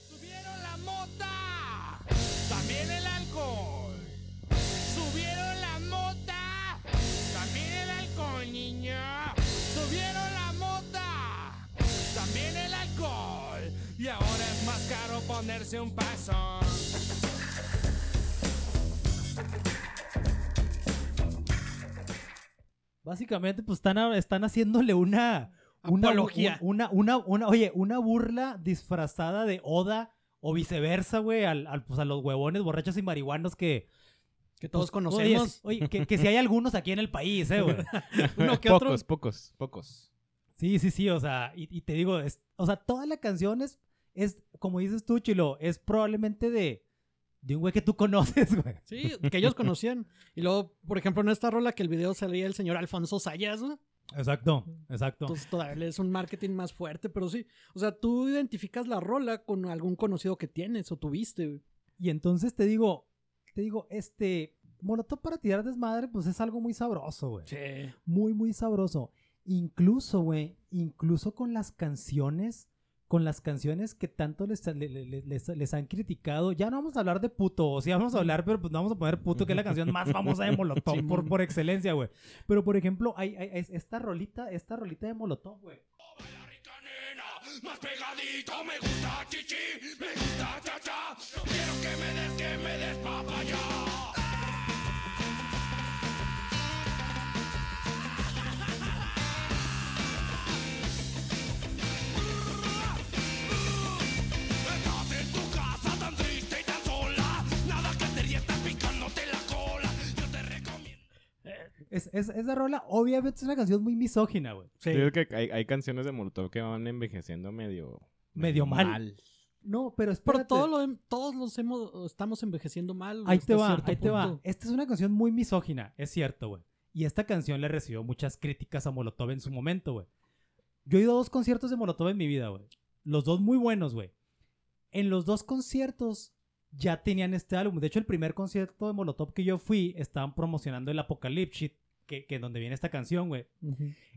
Speaker 6: Subieron la mota, también el alcohol. Subieron la mota, también el alcohol, niño. Ponerse un paso.
Speaker 1: Básicamente, pues están, están haciéndole una. Una,
Speaker 3: Apología.
Speaker 1: Una, una, una, oye, una burla disfrazada de oda o viceversa, güey, al, al- pues, a los huevones borrachos y marihuanos que.
Speaker 3: que todos
Speaker 1: pues,
Speaker 3: conocemos.
Speaker 1: Oye, oye, que, que si hay algunos aquí en el país, eh, güey.
Speaker 3: Uno que otro.
Speaker 2: pocos, pocos, pocos.
Speaker 1: Sí, sí, sí, o sea, y, y te digo, es, o sea, toda la canción es, es, como dices tú, Chilo, es probablemente de, de un güey que tú conoces, güey.
Speaker 3: Sí, que ellos conocían. Y luego, por ejemplo, en esta rola que el video salía el señor Alfonso Sayas, ¿no?
Speaker 1: Exacto, exacto.
Speaker 3: Entonces todavía es un marketing más fuerte, pero sí. O sea, tú identificas la rola con algún conocido que tienes o tuviste. güey.
Speaker 1: Y entonces te digo, te digo, este, Molotov para tirar desmadre, pues es algo muy sabroso, güey.
Speaker 3: Sí.
Speaker 1: Muy, muy sabroso. Incluso, güey, incluso con las canciones, con las canciones que tanto les, le- le- les, les han criticado. Ya no vamos a hablar de puto, o sea, vamos a hablar, pero pues no vamos a poner puto, que es la canción más famosa de Molotov por, por excelencia, güey. Pero, por ejemplo, hay, hay- es- esta rolita, esta rolita de Molotov, güey.
Speaker 6: Más pegadito, me gusta chichi, me gusta chacha. No quiero que me des, que me des papaya.
Speaker 1: Es, es- esa rola, obviamente, es una canción muy misógina, güey.
Speaker 3: Sí.
Speaker 2: Yo que hay, hay canciones de Molotov que van envejeciendo medio...
Speaker 1: Medio mal. No, pero
Speaker 3: Pero
Speaker 1: espérate.
Speaker 3: todo lo, todos los hemos, estamos envejeciendo mal.
Speaker 1: Ahí te va, ahí te va. Esta es una canción muy misógina, es cierto, güey. Y esta canción le recibió muchas críticas a Molotov en su momento, güey. Yo he ido a dos conciertos de Molotov en mi vida, güey. Los dos muy buenos, güey. En los dos conciertos ya tenían este álbum. De hecho, el primer concierto de Molotov que yo fui, estaban promocionando el Apocalypse, que, que donde viene esta canción, güey.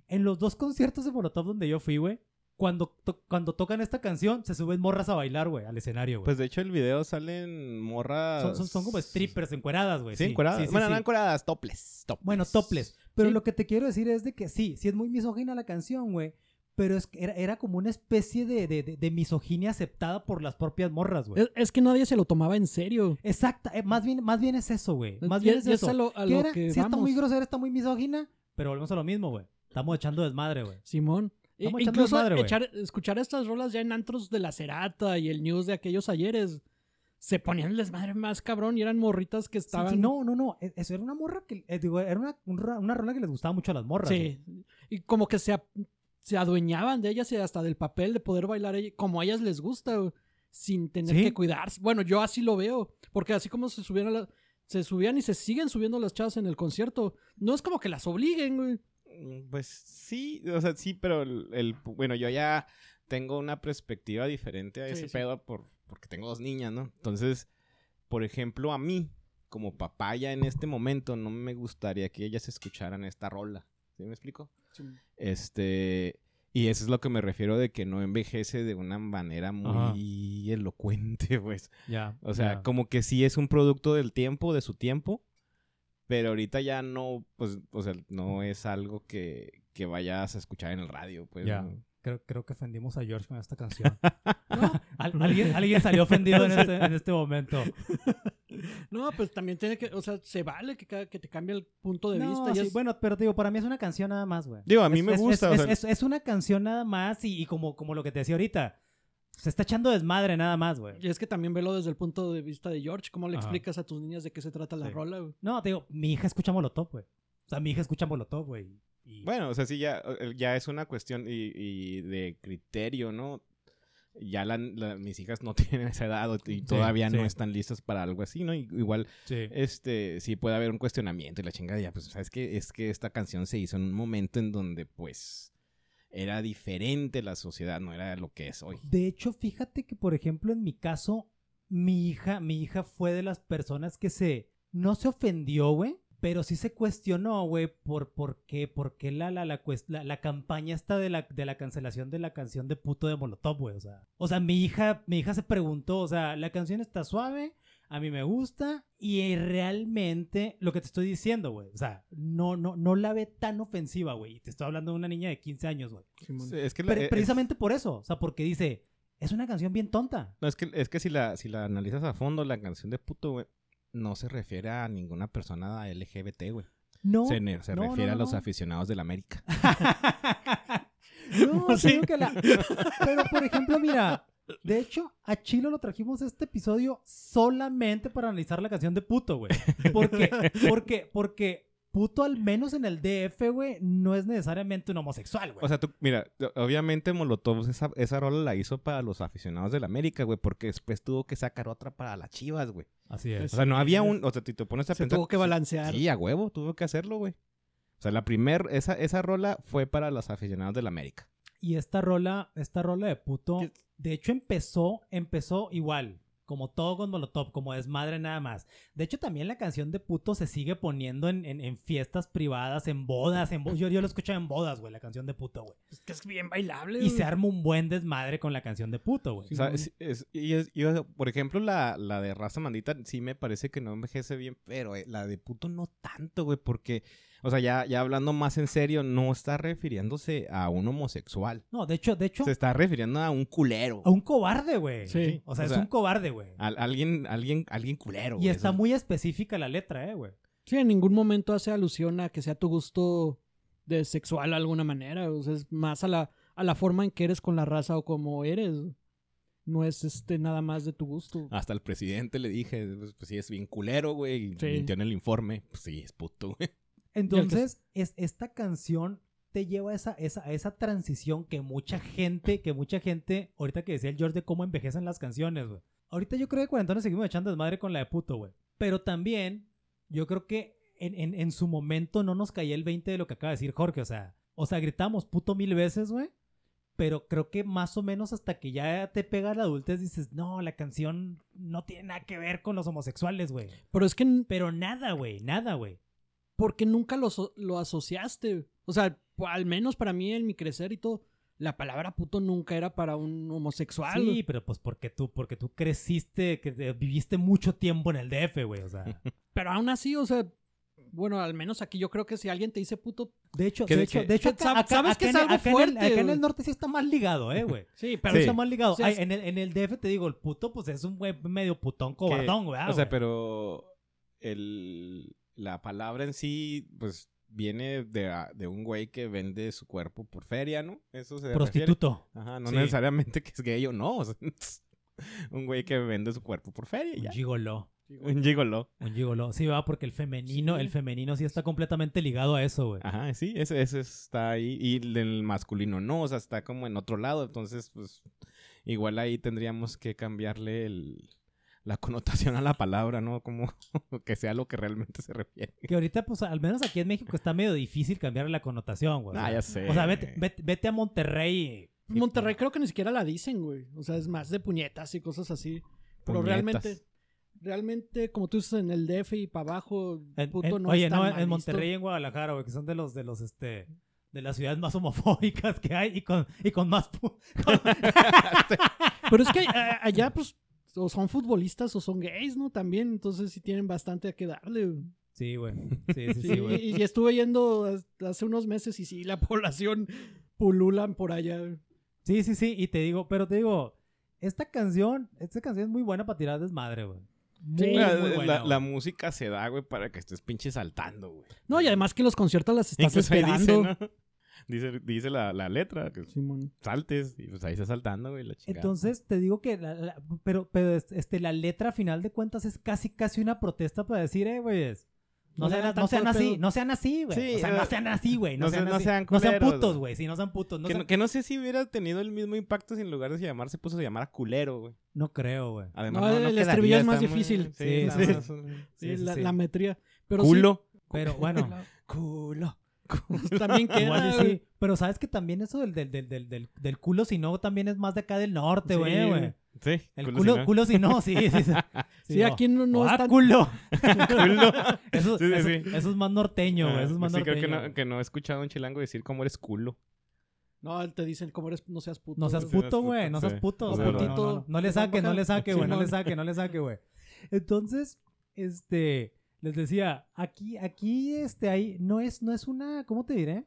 Speaker 1: En los dos conciertos de Molotov donde yo fui, güey, cuando, to- cuando tocan esta canción, se suben morras a bailar, güey, al escenario, güey.
Speaker 2: Pues de hecho el video salen morras...
Speaker 1: son, son, son como strippers encueradas, güey.
Speaker 2: Sí, encueradas.
Speaker 1: sí, sí,
Speaker 2: bueno,
Speaker 1: sí.
Speaker 2: no encueradas, topless. topless.
Speaker 1: Bueno, topless. Pero
Speaker 3: Sí.
Speaker 1: lo que te quiero decir es de que sí, sí es muy misógina la canción, güey. Pero es que era, era como una especie de, de, de- de misoginia aceptada por las propias morras, güey.
Speaker 3: Es, es que nadie se lo tomaba en serio.
Speaker 1: Exacta, eh, más, bien, más bien es eso, güey. Más
Speaker 3: Ya-
Speaker 1: bien es eso.
Speaker 3: es a lo, a
Speaker 1: ¿Qué
Speaker 3: lo
Speaker 1: era?
Speaker 3: que
Speaker 1: sí está muy grosera, está muy misógina, pero volvemos a lo mismo, güey. Estamos echando desmadre, güey.
Speaker 3: Simón. I-
Speaker 1: Estamos echando
Speaker 3: Incluso
Speaker 1: desmadre,
Speaker 3: echar- escuchar estas rolas ya en antros de la Cerata y el news de aquellos ayeres. Se ponían el desmadre más cabrón y eran morritas que estaban.
Speaker 1: sí, no, no, no. e- Eso era una morra que. eh, digo, era una, una rola que les gustaba mucho a las morras. güey.
Speaker 3: Sí. Y como que se, se adueñaban de ellas y hasta del papel de poder bailar como a ellas les gusta, sin tener
Speaker 1: Sí.
Speaker 3: que cuidarse. Bueno, yo así lo veo. Porque así como se la- se subían y se siguen subiendo las chavas en el concierto. No es como que las obliguen, güey.
Speaker 2: Mm, Pues sí, o sea, sí, pero el, el- bueno, yo ya tengo una perspectiva diferente a
Speaker 3: Sí,
Speaker 2: ese
Speaker 3: sí.
Speaker 2: pedo por, porque tengo dos niñas, ¿no? Entonces, por ejemplo, a mí, como papá ya en este momento, no me gustaría que ellas escucharan esta rola. ¿Sí me explico? Este, y eso es lo que me refiero de que no envejece de una manera muy elocuente, pues.
Speaker 1: Ya.
Speaker 2: O sea,
Speaker 1: ya.
Speaker 2: como que sí es un producto del tiempo, de su tiempo, pero ahorita ya no, pues, o sea, no es algo que, que vayas a escuchar en el radio, pues.
Speaker 1: Ya.
Speaker 2: ¿no?
Speaker 1: Creo, creo que ofendimos a George con esta canción. Al- alguien, alguien salió ofendido en este, en este momento.
Speaker 3: No, pues también tiene que, o sea, se vale que, que te cambie el punto de
Speaker 1: No,
Speaker 3: vista. y
Speaker 1: sí,
Speaker 3: es-
Speaker 1: bueno, pero digo, para mí es una canción nada más, güey.
Speaker 2: Digo, a mí
Speaker 1: Es-
Speaker 2: me
Speaker 1: es-
Speaker 2: gusta,
Speaker 1: Es,
Speaker 2: o sea-
Speaker 1: es- es una canción nada más y, y como, como lo que te decía ahorita. Se está echando desmadre nada más, güey.
Speaker 3: Y es que también velo desde el punto de vista de George. ¿Cómo le
Speaker 1: Ajá.
Speaker 3: explicas a tus niñas de qué se trata la
Speaker 1: Sí.
Speaker 3: rola? güey?
Speaker 1: No, te digo, mi hija escucha Molotov, güey. O sea, mi hija escucha Molotov, güey. Y-
Speaker 2: Bueno, o sea, sí, ya, eh, ya es una cuestión y, y de criterio, ¿no? Ya la- la- mis hijas no tienen esa edad y todavía
Speaker 1: sí.
Speaker 2: no están listas para algo así, ¿no? Y- igual,
Speaker 1: sí.
Speaker 2: este, sí puede haber un cuestionamiento y la chingada ya, pues, ¿sabes qué? Es que esta canción se hizo en un momento en donde, pues, era diferente la sociedad, no era lo que es hoy.
Speaker 1: De hecho, fíjate que, por ejemplo, en mi caso, mi hija, mi hija fue de las personas que se. No se ofendió, güey. Pero sí se cuestionó, güey, por, por qué, por qué la, la, la, la, la campaña esta de la, de la cancelación de la canción de puto de Molotov, güey. O sea, o sea, mi hija, mi hija se preguntó, o sea, la canción está suave, a mí me gusta, y realmente lo que te estoy diciendo, güey. O sea, no, no, no la ve tan ofensiva, güey. Y te estoy hablando de una niña de 15 años, güey.
Speaker 2: Sí, Es que la-
Speaker 1: Pre-
Speaker 2: eh,
Speaker 1: precisamente por eso. O sea, porque dice, es una canción bien tonta.
Speaker 2: No, es que, es que si la, si la analizas a fondo, la canción de puto, güey, no se refiere a ninguna persona LGBT, güey.
Speaker 1: No.
Speaker 2: Se,
Speaker 1: no,
Speaker 2: refiere
Speaker 1: no,
Speaker 2: a los aficionados del América.
Speaker 1: no,
Speaker 3: Sí.
Speaker 1: que la- Pero, por ejemplo, mira, de hecho, a Chilo lo trajimos este episodio solamente para analizar la canción de puto, güey. Porque, porque, porque puto, al menos en el DF, güey, no es necesariamente un homosexual, güey.
Speaker 2: O sea, tú, mira, obviamente Molotov esa, esa rola la hizo para los aficionados del América, güey, porque después tuvo que sacar otra para las chivas, güey.
Speaker 1: Así
Speaker 2: O sea, no había un... O sea, si te pones a
Speaker 3: Se
Speaker 2: pensar...
Speaker 3: tuvo que balancear.
Speaker 2: Sí, a huevo, tuvo que hacerlo, güey. O sea, la primer... Esa, esa rola fue para los aficionados del América.
Speaker 1: Y esta rola, esta rola de puto,
Speaker 3: ¿Qué?
Speaker 1: de hecho empezó, empezó igual, como todo con Molotov, como desmadre nada más. De hecho también la canción de puto se sigue poniendo en, en- en fiestas privadas, en bodas, en bo- yo, yo lo escuché en bodas, güey, la canción de puto, güey.
Speaker 3: Es que es bien bailable.
Speaker 1: Y
Speaker 3: güey.
Speaker 1: se arma un buen desmadre con la canción de puto, güey.
Speaker 2: O sea,
Speaker 3: Simón.
Speaker 2: es- es- y es- y, o sea, por ejemplo, la, la de raza mandita sí me parece que no envejece bien, pero eh, la de puto no tanto, güey, porque, o sea, ya, ya hablando más en serio, no está refiriéndose a un homosexual.
Speaker 1: No, de hecho, de hecho,
Speaker 2: Se está refiriendo a un culero.
Speaker 1: a un cobarde, güey.
Speaker 3: Sí.
Speaker 1: O sea,
Speaker 2: O
Speaker 1: es
Speaker 2: sea,
Speaker 1: un cobarde, güey.
Speaker 2: Alguien, alguien, alguien culero.
Speaker 1: Y está
Speaker 2: eso-
Speaker 1: muy específica la letra, eh, güey.
Speaker 3: Sí, en ningún momento hace alusión a que sea tu gusto de sexual de alguna manera. O sea, es más a la, a la forma en que eres con la raza o como eres. No es este nada más de tu gusto.
Speaker 2: Hasta el presidente le dije, pues, pues sí, es bien culero, güey. Y
Speaker 3: Sí.
Speaker 2: mintió en el informe. Pues sí, es puto, güey.
Speaker 1: Entonces, es, esta canción te lleva a esa, esa, a esa transición que mucha gente, que mucha gente, ahorita que decía el George de cómo envejecen las canciones, güey. Ahorita yo creo que cuarentones seguimos echando desmadre con la de puto, güey. Pero también, yo creo que en, en, en su momento no nos caía el 20 de lo que acaba de decir Jorge, o sea, o sea, gritamos puto mil veces, güey. Pero creo que más o menos hasta que ya te pega la adultez dices, no, la canción no tiene nada que ver con los homosexuales, güey.
Speaker 3: Pero es que
Speaker 1: Pero nada, güey, nada, güey.
Speaker 3: Porque nunca lo, lo asociaste. O sea, al menos para mí en mi crecer y todo, la palabra puto nunca era para un homosexual.
Speaker 1: Sí, pero pues porque tú, porque tú creciste, que te- viviste mucho tiempo en el DF, güey. O sea,
Speaker 3: Pero aún así, o sea, bueno, al menos aquí yo creo que si alguien te dice puto,
Speaker 1: de hecho, de hecho, de hecho, acá, acá-
Speaker 3: sabes
Speaker 1: acá
Speaker 3: que es algo
Speaker 1: acá en el-
Speaker 3: fuerte,
Speaker 1: acá en el norte sí está más ligado, eh, güey.
Speaker 3: sí, pero
Speaker 2: Sí.
Speaker 1: Está más ligado.
Speaker 3: Sí,
Speaker 1: Ay,
Speaker 3: es-
Speaker 1: en, el, en el DF te digo, el puto, pues es un güey medio putón cobardón, güey. ah,
Speaker 2: O sea, pero el, la palabra en sí, pues viene de, de un güey que vende su cuerpo por feria, ¿no? Eso se refiere.
Speaker 1: Prostituto.
Speaker 2: Ajá, no
Speaker 1: Sí.
Speaker 2: necesariamente que es gay o no. o sea, un güey que vende su cuerpo por feria
Speaker 1: Un
Speaker 2: ya.
Speaker 1: gigoló.
Speaker 2: Un gigolo.
Speaker 1: Un gigoló. Sí, va, porque el femenino,
Speaker 3: Sí.
Speaker 1: el femenino sí está completamente ligado a eso, güey.
Speaker 2: Ajá, sí, ese, ese está ahí. Y el masculino no, o sea, está como en otro lado. Entonces, pues, igual ahí tendríamos que cambiarle el, la connotación a la palabra, ¿no? Como que sea lo que realmente se refiere.
Speaker 1: Que ahorita, pues, al menos aquí en México está medio difícil cambiar la connotación, güey.
Speaker 2: Ah, ya sé.
Speaker 1: O sea, vete, vete, vete a Monterrey. y-
Speaker 3: Monterrey creo que ni siquiera la dicen, güey. O sea, es más de puñetas y cosas así. Pero
Speaker 2: Puñetas.
Speaker 3: realmente, realmente, como tú dices, en el DF y para abajo,
Speaker 1: En-
Speaker 3: puto
Speaker 1: en-
Speaker 3: no
Speaker 1: oye, no,
Speaker 3: mal
Speaker 1: en
Speaker 3: visto.
Speaker 1: Monterrey y en Guadalajara, güey, que son de los, de los, este, de las ciudades más homofóbicas que hay y con, y con más... con-
Speaker 3: Pero es que a- allá, pues, o son futbolistas o son gays, ¿no? También, entonces sí tienen bastante a que darle.
Speaker 1: Sí, güey. Sí, sí,
Speaker 3: Sí,
Speaker 1: sí, güey.
Speaker 3: y, y estuve yendo hace unos meses y sí, la población pululan por allá.
Speaker 1: Sí, sí, sí. Y te digo, pero te digo, esta canción, esta canción es muy buena para tirar desmadre, güey.
Speaker 3: Sí,
Speaker 2: La, música se da, güey, para que estés pinche saltando, güey.
Speaker 3: No, y además que en los conciertos las estás
Speaker 2: Incluso
Speaker 3: esperando.
Speaker 2: dice, ¿no? Dice, dice la, la letra, que
Speaker 3: Simón.
Speaker 2: saltes, y pues ahí estás saltando, güey, la chingada.
Speaker 1: Entonces te digo que la, la- pero pero es- este la letra a final de cuentas es casi casi una protesta para decir, eh, güeyes, no, sean, no así, no sean así, güey.
Speaker 2: Sí,
Speaker 1: o sea, no
Speaker 2: eh,
Speaker 1: sean así, güey. No,
Speaker 2: no
Speaker 1: sean así.
Speaker 2: sean
Speaker 1: No sean
Speaker 2: culeros,
Speaker 1: putos,
Speaker 2: güey.
Speaker 1: güey. Sí, no sean putos. No,
Speaker 2: que,
Speaker 1: sean-
Speaker 2: no, que no sé si hubiera tenido el mismo impacto si en lugar de llamarse puso se llamara culero, güey.
Speaker 1: no creo, güey.
Speaker 2: Además,
Speaker 3: No, el estribillo es más difícil.
Speaker 1: Sí,
Speaker 2: está
Speaker 1: sí.
Speaker 2: más-
Speaker 3: Sí,
Speaker 1: Sí, sí,
Speaker 3: la,
Speaker 1: sí.
Speaker 3: la metría. Pero sí,
Speaker 2: Culo.
Speaker 1: Pero bueno,
Speaker 2: Culo.
Speaker 3: también queda.
Speaker 1: sí. Pero sabes que también eso del, del, del, del, del, del culo, si no, también es más de acá del norte,
Speaker 3: Sí,
Speaker 1: güey, güey.
Speaker 2: Sí,
Speaker 1: El
Speaker 2: culo
Speaker 1: culo,
Speaker 2: si no.
Speaker 1: culo si no, sí, sí. Sí,
Speaker 3: Sí, aquí no, no
Speaker 1: ah,
Speaker 3: es tan-
Speaker 1: culo.
Speaker 2: Culo.
Speaker 1: Eso,
Speaker 2: Sí, sí,
Speaker 1: eso,
Speaker 2: sí.
Speaker 1: eso es más norteño, güey.
Speaker 2: Ah,
Speaker 1: Eso es más
Speaker 2: sí, creo
Speaker 1: norteño.
Speaker 2: que no, que no he escuchado a un chilango decir cómo eres culo.
Speaker 3: No, te dicen, como eres, no seas puto.
Speaker 1: No seas
Speaker 3: güey.
Speaker 1: Puto, güey. No seas puto. No, le saque, no le saque, güey. No le saque, no le saque, güey. Entonces, este, les decía, aquí, aquí, este, ahí, no es, no es una, ¿cómo te diré?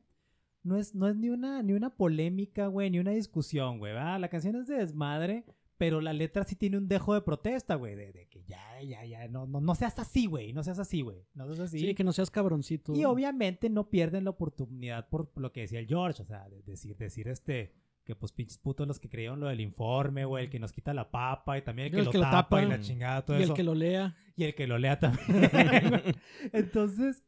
Speaker 1: No es, no es ni una, ni una polémica, güey, ni una discusión, güey, ¿verdad? La canción es de desmadre, pero la letra sí tiene un dejo de protesta, güey, de, de que ya, ya, ya, no, no, no seas así, güey, no seas así, güey, no seas así.
Speaker 3: Sí, que no seas cabroncito.
Speaker 1: Y obviamente no pierden la oportunidad por lo que decía el George, o sea, de decir, decir este, que pues pinches putos los que creyeron lo del informe, güey, el que nos quita la papa y también el
Speaker 3: Y
Speaker 1: que,
Speaker 3: el
Speaker 1: lo,
Speaker 3: que lo
Speaker 1: tapa, y la chingada, todo
Speaker 3: y
Speaker 1: eso.
Speaker 3: el que lo lea.
Speaker 1: Y el que lo lea también. Entonces,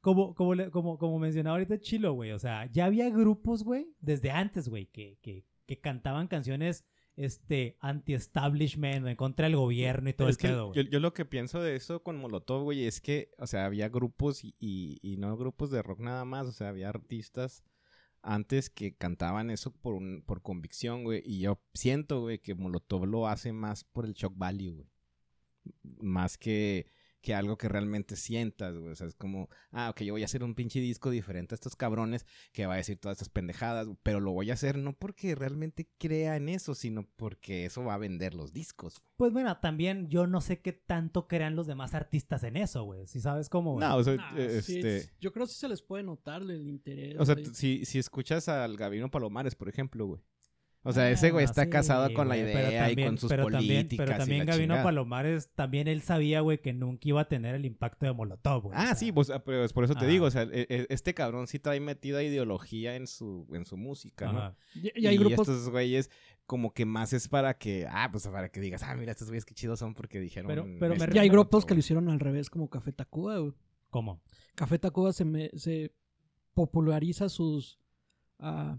Speaker 1: como, como, le- como, como mencionaba ahorita Chilo, güey, o sea, ya había grupos, güey, desde antes, güey, que, que, que cantaban canciones este, anti-establishment, en contra del gobierno y todo
Speaker 2: es
Speaker 1: el
Speaker 2: que
Speaker 1: pedo,
Speaker 2: yo, lo que pienso de eso con Molotov, güey, es que, o sea, había grupos y, y, y no grupos de rock nada más, o sea, había artistas antes que cantaban eso por, por convicción, güey, y yo siento, güey, que Molotov lo hace más por el shock value, güey. Más que, que algo que realmente sientas, güey. O sea, es como, ah, ok, yo voy a hacer un pinche disco diferente a estos cabrones que va a decir todas estas pendejadas, pero lo voy a hacer no porque realmente crea en eso, sino porque eso va a vender los discos.
Speaker 1: Pues bueno, también yo no sé qué tanto crean los demás artistas en eso, güey. Si sabes cómo, güey.
Speaker 2: No, o sea,
Speaker 3: Ah,
Speaker 2: eh,
Speaker 3: sí,
Speaker 2: este...
Speaker 3: es- yo creo que sí se les puede notar el interés.
Speaker 2: O sea, si, si escuchas al Gabino Palomares, por ejemplo, güey. O sea,
Speaker 1: Ah,
Speaker 2: ese güey
Speaker 1: no,
Speaker 2: está
Speaker 1: sí,
Speaker 2: casado con la
Speaker 1: güey,
Speaker 2: idea y con sus
Speaker 1: pero
Speaker 2: políticas
Speaker 1: También, pero también
Speaker 2: y la
Speaker 1: Gabino
Speaker 2: chingada.
Speaker 1: Palomares, también él sabía, güey, que nunca iba a tener el impacto de Molotov, güey. o
Speaker 2: Ah,
Speaker 1: sea,
Speaker 2: sí, pues, ah, pero es por eso te
Speaker 1: Ah.
Speaker 2: digo, o sea, e- e- este cabrón sí trae metida ideología en su, en su música, ¿no?
Speaker 3: y, y hay grupos.
Speaker 2: estos güeyes como que más es para que, ah, pues para que digas, ah, mira, estos güeyes qué chidos son porque dijeron...
Speaker 1: Pero- pero me
Speaker 3: Y hay
Speaker 2: y
Speaker 3: grupos que lo hicieron al revés, como Café Tacuba, güey.
Speaker 1: ¿Cómo?
Speaker 3: Café Tacuba se, me- se populariza sus... ah,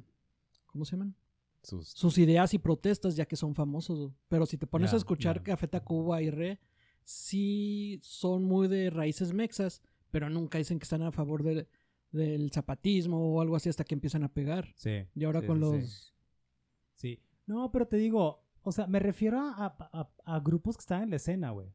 Speaker 3: ¿Cómo se llaman?
Speaker 2: Sus...
Speaker 3: Sus ideas y protestas ya que son famosos. Pero si te pones a escuchar
Speaker 1: ya.
Speaker 3: Café Tacuba y Re, sí son muy de raíces mexas, pero nunca dicen que están a favor de- del zapatismo o algo así hasta que empiezan a pegar.
Speaker 1: Sí.
Speaker 3: Y ahora
Speaker 1: sí,
Speaker 3: con
Speaker 1: sí, sí.
Speaker 3: los...
Speaker 1: Sí. No, pero te digo, o sea, me refiero a, a- a grupos que están en la escena, güey.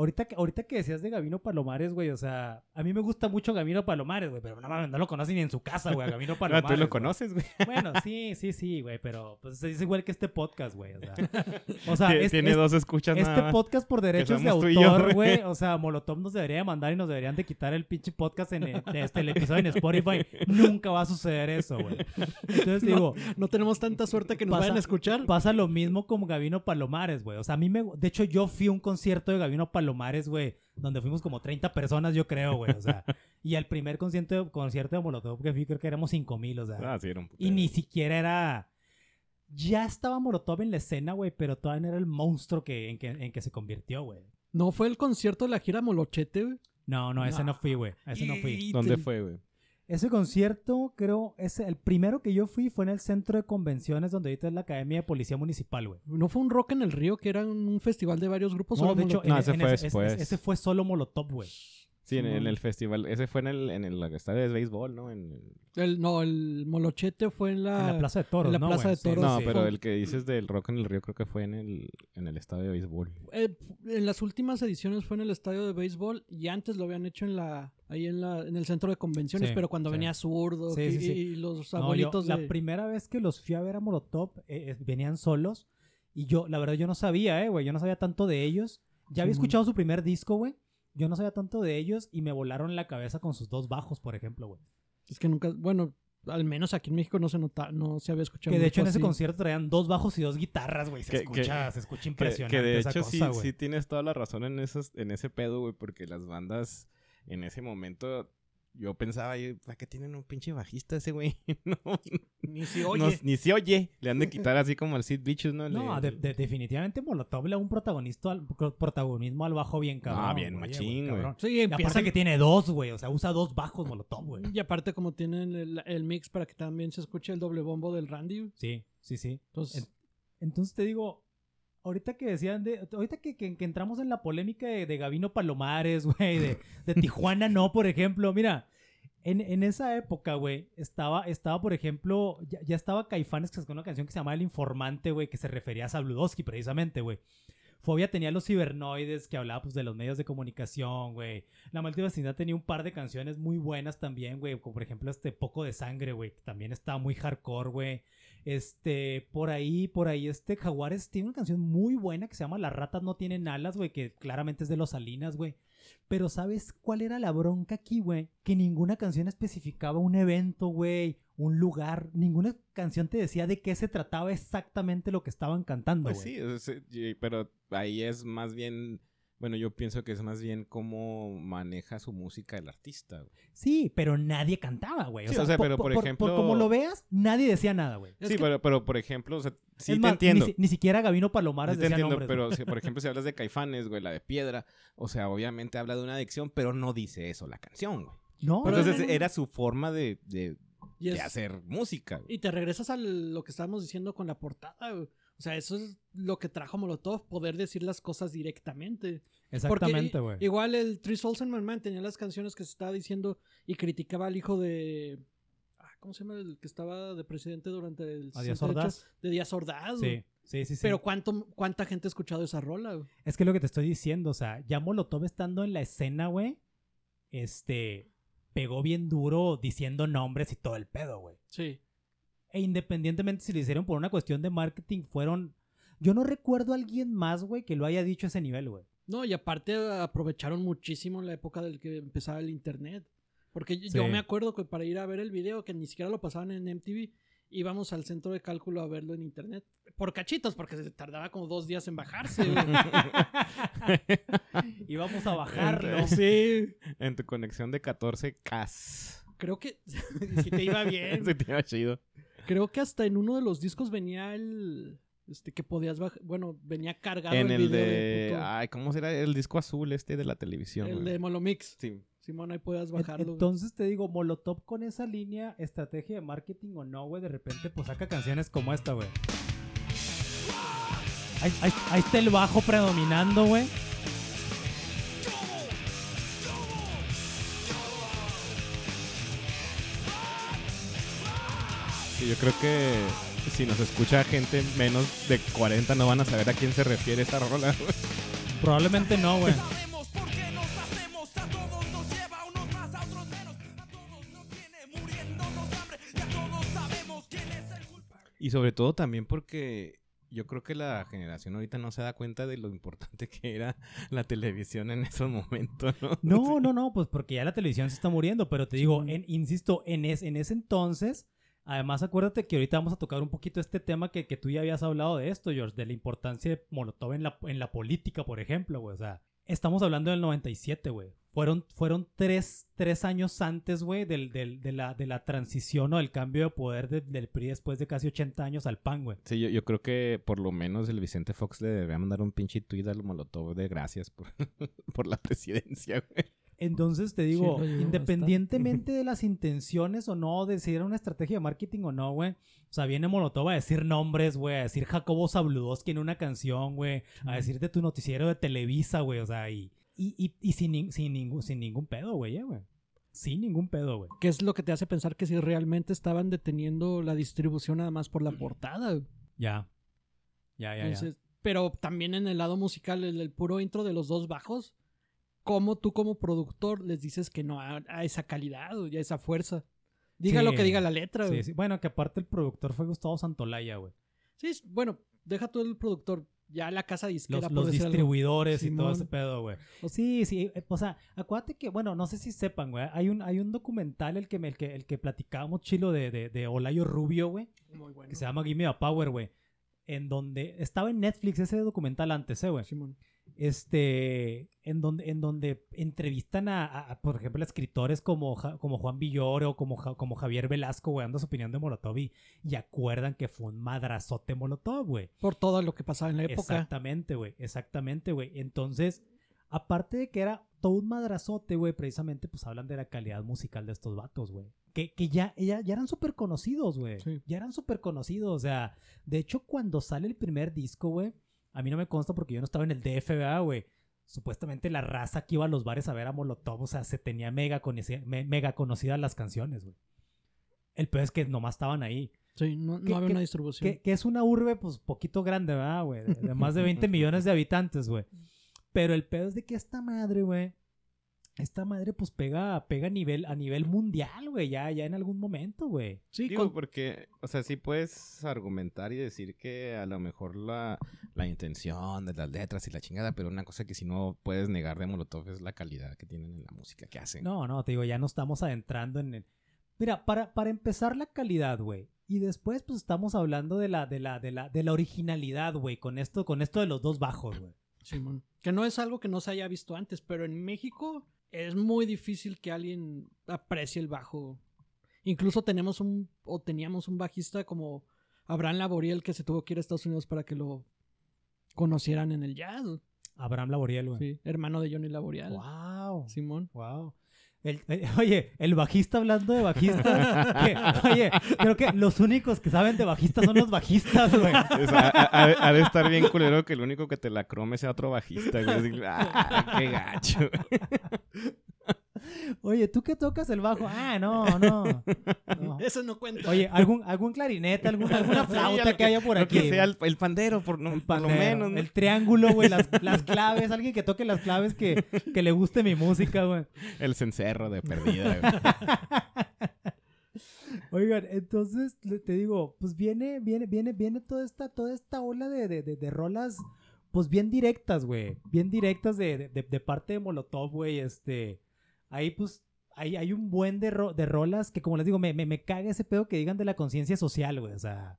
Speaker 1: Ahorita que, ahorita que decías de Gabino Palomares, güey, o sea, a mí me gusta mucho Gabino Palomares, güey, pero no, mames, no lo conocen ni en su casa, güey, Gabino Palomares.
Speaker 2: tú lo conoces, güey.
Speaker 1: Bueno, sí, sí, sí, güey, pero pues es igual que este podcast, güey, o sea. O sea,
Speaker 2: Tie-
Speaker 1: es-
Speaker 2: Tiene
Speaker 1: es-
Speaker 2: dos escuchas nada
Speaker 1: este
Speaker 2: más.
Speaker 1: podcast por derechos de autor,
Speaker 2: güey.
Speaker 1: O sea, Molotov nos debería de mandar y nos deberían de quitar el pinche podcast en el, este, el episodio en Spotify. Nunca va a suceder eso, güey. Entonces digo,
Speaker 3: No tenemos tanta suerte que nos
Speaker 1: Pasa-
Speaker 3: vayan a escuchar.
Speaker 1: pasa lo mismo con Gavino Palomares, güey. O sea, a mí me... De hecho, yo fui a un concierto de Gavino Palomares, güey, donde fuimos como 30 personas, yo creo, güey. O sea, y el primer concierto, concierto de Molotov que fui, creo que éramos 5 mil, o sea.
Speaker 2: Ah, sí, era un
Speaker 1: Y ni siquiera era. Ya estaba Molotov en la escena, güey, pero todavía no era el monstruo que, en, que, en que se convirtió, güey.
Speaker 3: No fue el concierto de la gira Molochete, güey.
Speaker 1: No, no, ese no,
Speaker 3: No.
Speaker 1: fui, güey. Ese no fui.
Speaker 2: ¿Dónde
Speaker 3: te-
Speaker 2: fue, güey?
Speaker 1: Ese concierto, creo, ese, el primero que yo fui fue en el centro de convenciones donde ahorita es la Academia de Policía Municipal, güey.
Speaker 3: ¿No fue un rock en el río que era un festival de varios grupos?
Speaker 1: No,
Speaker 3: solo
Speaker 1: de hecho?
Speaker 2: No,
Speaker 1: en-
Speaker 2: ese
Speaker 1: en
Speaker 2: fue
Speaker 1: ese,
Speaker 2: después.
Speaker 1: ese fue solo Molotov, güey.
Speaker 2: Sí, en, el festival. Ese fue en el, en el estadio de béisbol, ¿no? En el-
Speaker 3: El, no, el Molochete fue en la...
Speaker 1: En la Plaza de Toros,
Speaker 3: en la
Speaker 1: ¿no,
Speaker 3: Plaza
Speaker 1: güey?
Speaker 3: de Toros.
Speaker 2: No,
Speaker 3: sí.
Speaker 2: pero
Speaker 3: Fue-
Speaker 2: el que dices del Rock en el Río creo que fue en el, en el estadio de béisbol.
Speaker 3: eh, en las últimas ediciones fue en el estadio de béisbol y antes lo habían hecho en la ahí en la en el centro de convenciones,
Speaker 1: Sí,
Speaker 3: pero cuando
Speaker 1: sí.
Speaker 3: venía Zurdo
Speaker 1: Sí,
Speaker 3: y,
Speaker 1: sí, sí.
Speaker 3: y los
Speaker 1: No, yo-
Speaker 3: abuelitos
Speaker 1: La
Speaker 3: de...
Speaker 1: primera vez que los fui a ver a Molotov, eh, eh, venían solos. Y yo, la verdad, yo no sabía, eh, güey. Yo no sabía tanto de ellos. Ya había escuchado su primer disco, güey. Yo no sabía tanto de ellos y me volaron la cabeza con sus dos bajos, por ejemplo, güey.
Speaker 3: Es que nunca, bueno, al menos aquí en México no se nota, no se había escuchado.
Speaker 1: Que de hecho en ese concierto traían dos bajos y dos guitarras, güey. Se
Speaker 2: Que-
Speaker 1: escucha,
Speaker 2: que-
Speaker 1: se escucha impresionante
Speaker 2: que de
Speaker 1: esa
Speaker 2: hecho
Speaker 1: cosa,
Speaker 2: sí,
Speaker 1: güey.
Speaker 2: sí tienes toda la razón en, esos, en ese pedo, güey, porque las bandas en ese momento... Yo pensaba, ¿para qué tienen un pinche bajista ese güey? no,
Speaker 3: Ni si
Speaker 2: no-
Speaker 3: oye.
Speaker 2: ni se oye. Le han de quitar así como al Sid Vicious, ¿no?
Speaker 1: No,
Speaker 2: Le-
Speaker 1: de- de- definitivamente Molotov le da un protagonista al, pro- protagonismo al bajo bien cabrón.
Speaker 2: Ah, bien
Speaker 1: güey,
Speaker 2: machín, güey.
Speaker 3: Sí,
Speaker 1: Y aparte que tiene dos, güey. O sea, usa dos bajos Molotov, güey.
Speaker 3: y aparte como tienen el, el mix para que también se escuche el doble bombo del Randy. güey.
Speaker 1: Sí, sí, sí.
Speaker 3: Entonces,
Speaker 1: Entonces te digo, ahorita que decían de. Ahorita que, que- entramos en la polémica de, de Gavino Palomares, güey, de, de Tijuana no, por ejemplo, mira. En, en esa época, güey, estaba, estaba, por ejemplo, ya, ya estaba Caifanes que sacó una canción que se llamaba El Informante, güey, que se refería a Sabludowski precisamente, güey. Fobia tenía los cibernoides, que hablaba pues de los medios de comunicación, güey. La Maldita tenía un par de canciones muy buenas también, güey. Como por ejemplo este Poco de Sangre, güey. Que también estaba muy hardcore, güey. Este, por ahí, por ahí, este Jaguares tiene una canción muy buena que se llama Las ratas no tienen alas, güey. Que claramente es de los Salinas, güey. Pero ¿sabes cuál era la bronca aquí, güey? Que ninguna canción especificaba un evento, güey. Un lugar. Ninguna canción te decía de qué se trataba exactamente lo que estaban cantando,
Speaker 2: Pues
Speaker 1: güey.
Speaker 2: sí, y- pero ahí es más bien... Bueno, yo pienso que es más bien cómo maneja su música el artista, güey.
Speaker 1: Sí, pero nadie cantaba, güey.
Speaker 2: Sí, o sea, pero por ejemplo-
Speaker 1: como lo veas, nadie decía nada, güey.
Speaker 3: Es
Speaker 2: sí,
Speaker 3: que-
Speaker 2: pero, pero por ejemplo, o sea, sí
Speaker 1: Es
Speaker 2: te
Speaker 1: más,
Speaker 2: entiendo.
Speaker 1: Ni, si- ni siquiera Gavino Palomares
Speaker 2: Sí te
Speaker 1: decía
Speaker 2: entiendo,
Speaker 1: nombres,
Speaker 2: pero si, por ejemplo, si hablas de Caifanes, güey, la de Piedra, o sea, obviamente habla de una adicción, pero no dice eso la canción, güey.
Speaker 1: No,
Speaker 3: Pero
Speaker 2: Entonces
Speaker 3: no, no.
Speaker 2: era su forma de, de, de hacer música. güey.
Speaker 3: y te regresas a lo que estábamos diciendo con la portada. güey. O sea, eso es lo que trajo Molotov, poder decir las cosas directamente.
Speaker 1: exactamente, güey.
Speaker 3: Igual el Three Souls My Mind tenía las canciones que se estaba diciendo y criticaba al hijo de. ah, ¿Cómo se llama? El que estaba de presidente durante el.
Speaker 1: ¿A Díaz
Speaker 3: 68,
Speaker 1: Ordaz?
Speaker 3: De Díaz Ordaz.
Speaker 1: Sí, sí, sí, sí.
Speaker 3: Pero ¿cuánto, ¿cuánta gente ha escuchado esa rola? güey?
Speaker 1: Es que lo que te estoy diciendo, o sea, ya Molotov estando en la escena, güey, este, pegó bien duro diciendo nombres y todo el pedo, güey.
Speaker 3: Sí.
Speaker 1: E independientemente si lo hicieron por una cuestión de marketing, fueron... Yo no recuerdo a alguien más, güey, que lo haya dicho a ese nivel, güey.
Speaker 3: No, y aparte aprovecharon muchísimo en la época del que empezaba el internet. Porque yo-
Speaker 1: Sí.
Speaker 3: yo me acuerdo que para ir a ver el video, que ni siquiera lo pasaban en MTV, íbamos al centro de cálculo a verlo en internet. Por cachitos, porque se tardaba como dos días en bajarse. güey.
Speaker 1: Íbamos a bajarlo.
Speaker 3: sí.
Speaker 2: En tu conexión de 14K.
Speaker 3: Creo que si te iba bien.
Speaker 2: Se te iba chido.
Speaker 3: Creo que hasta en uno de los discos venía el este que podías bajar, bueno, venía cargado
Speaker 2: En
Speaker 3: el
Speaker 2: el
Speaker 3: video
Speaker 2: de...
Speaker 3: puto-
Speaker 2: Ay, ¿cómo será? El disco azul este de la televisión.
Speaker 3: el
Speaker 2: güey.
Speaker 3: de Molomix.
Speaker 2: Sí.
Speaker 3: Simón, ahí puedas
Speaker 1: En-
Speaker 3: bajarlo. güey.
Speaker 1: Entonces te digo, Molotov con esa línea, estrategia de marketing o no, güey, de repente pues saca canciones como esta, güey. Ahí, ahí- ahí está el bajo predominando, güey.
Speaker 2: Sí, yo creo que si nos escucha gente menos de 40 no van a saber a quién se refiere esa rola. güey.
Speaker 1: Probablemente no, güey.
Speaker 5: Y a todos sabemos quién es el culpable.
Speaker 2: Y sobre todo también porque yo creo que la generación ahorita no se da cuenta de lo importante que era la televisión en esos momentos, ¿no?
Speaker 1: No, no, no, pues porque ya la televisión se está muriendo, pero te digo, en- insisto, en, es- en ese entonces, además acuérdate que ahorita vamos a tocar un poquito este tema que, que tú ya habías hablado de esto, George, de la importancia de Molotov en la, en la política, por ejemplo, güey, o sea, estamos hablando del 97, güey. Fueron, fueron tres, tres años antes, güey, del, del- de, la, de la transición o del cambio de poder de- del PRI después de casi 80 años al PAN, güey.
Speaker 2: Sí, yo, yo creo que por lo menos el Vicente Fox le debería mandar un pinche tuit al Molotov de gracias por, por la presidencia, güey.
Speaker 1: Entonces te digo, independientemente de las intenciones o no, de si era una estrategia de marketing o no, güey. O sea, viene Molotov a decir nombres, güey, a decir Jacobo Zabludowski en una canción, güey, a decir de tu noticiero de Televisa, güey, o sea, y, y, y, y sin, sin, ningún, sin ningún pedo, güey, güey. Sin ningún pedo, güey.
Speaker 3: ¿Qué es lo que te hace pensar que si realmente estaban deteniendo la distribución nada más por la portada? güey?
Speaker 1: Ya. Ya, ya, ya.
Speaker 3: Entonces, pero también en el lado musical, el, el puro intro de los dos bajos, ¿cómo tú como productor les dices que no a, a esa calidad o a esa fuerza? Diga
Speaker 1: Sí.
Speaker 3: lo que diga la letra.
Speaker 1: Sí,
Speaker 3: güey.
Speaker 1: sí. Bueno, que aparte el productor fue Gustavo Santolaya, güey.
Speaker 3: Sí, bueno, deja tú el productor, ya la casa disquera.
Speaker 1: Los, los distribuidores y todo ese pedo, güey. Sí, sí. eh, O sea, acuérdate que, bueno, no sé si sepan, güey. Hay un, hay un documental el que, el que, el que platicábamos chilo de, de, de Olayo Rubio, güey.
Speaker 3: Muy bueno.
Speaker 1: Que se llama Give Me a Power, güey. En donde estaba en Netflix ese documental antes, eh, güey.
Speaker 3: Simón.
Speaker 1: Este, en donde, en donde entrevistan a, por ejemplo, a escritores como, Ja- como Juan Villoro o como, Ja- como Javier Velasco, güey, dando su opinión de Molotov y, y acuerdan que fue un madrazote Molotov, güey.
Speaker 3: Por todo lo que pasaba en la época.
Speaker 1: Exactamente, güey. Exactamente, güey. Entonces, aparte de que era todo un madrazote, güey, precisamente, pues hablan de la calidad musical de estos vatos, güey. Que, que ya, ya, ya eran súper conocidos, güey.
Speaker 3: Sí.
Speaker 1: Ya eran súper conocidos. O sea, de hecho, cuando sale el primer disco, güey, a mí no me consta porque yo no estaba en el DF, ¿verdad, güey? Supuestamente la raza que iba a los bares a ver a Molotov, o sea, se tenía mega, conoci- me- mega conocidas las canciones, güey. El peor es que nomás estaban ahí.
Speaker 3: Sí, no, no
Speaker 1: ¿Qué-
Speaker 3: había una distribución.
Speaker 1: Que, que es una urbe, pues, poquito grande, ¿verdad, güey? De, de más de 20 millones de habitantes, güey. Pero el pedo es de que esta madre, güey, esta madre, pues, pega, pega a nivel, a nivel mundial, güey, ya, ya en algún momento, güey.
Speaker 3: Sí,
Speaker 2: Digo,
Speaker 3: con-
Speaker 2: porque, o sea, sí puedes argumentar y decir que a lo mejor la, la intención de las letras y la chingada, pero una cosa que si no puedes negar de Molotov es la calidad que tienen en la música que hacen.
Speaker 1: No, no, te digo, ya no estamos adentrando en el... Mira, para, para empezar la calidad, güey. Y después, pues, estamos hablando de la, de la, de la, de la originalidad, güey, con esto, con esto de los dos bajos, güey.
Speaker 3: Simón. Que no es algo que no se haya visto antes, pero en México es muy difícil que alguien aprecie el bajo. Incluso tenemos un, o teníamos un bajista como Abraham Laboriel que se tuvo que ir a Estados Unidos para que lo conocieran en el jazz.
Speaker 1: Abraham Laboriel, güey.
Speaker 3: Sí, hermano de Johnny Laboriel.
Speaker 1: Wow.
Speaker 3: Simón.
Speaker 1: Wow. El- oye, el bajista hablando de bajistas. que- oye, creo que los únicos que saben de bajistas son los bajistas, güey.
Speaker 2: Ha, de estar bien culero que el único que te la crome sea otro bajista, ah, qué gacho.
Speaker 1: Oye, ¿tú qué tocas el bajo? Ah, no, no. no.
Speaker 3: Eso no cuenta.
Speaker 1: Oye, algún, algún clarinete, algún- alguna flauta que,
Speaker 2: que-
Speaker 1: haya por aquí.
Speaker 2: que sea el, el pandero, por, no,
Speaker 1: El
Speaker 2: por lo menos. ¿no?
Speaker 1: El triángulo, güey, las, las claves, alguien que toque las claves que, que le guste mi música, güey.
Speaker 2: El cencerro de perdida, güey.
Speaker 1: Oigan, entonces te digo, pues viene, viene, viene, viene toda esta, toda esta ola de, de, de, de rolas, pues bien directas, güey. Bien directas de, de, de- de parte de Molotov, güey. Este. Ahí, pues, hay, hay un buen de, ro- de rolas que, como les digo, me, me, me caga ese pedo que digan de la conciencia social, güey. O sea.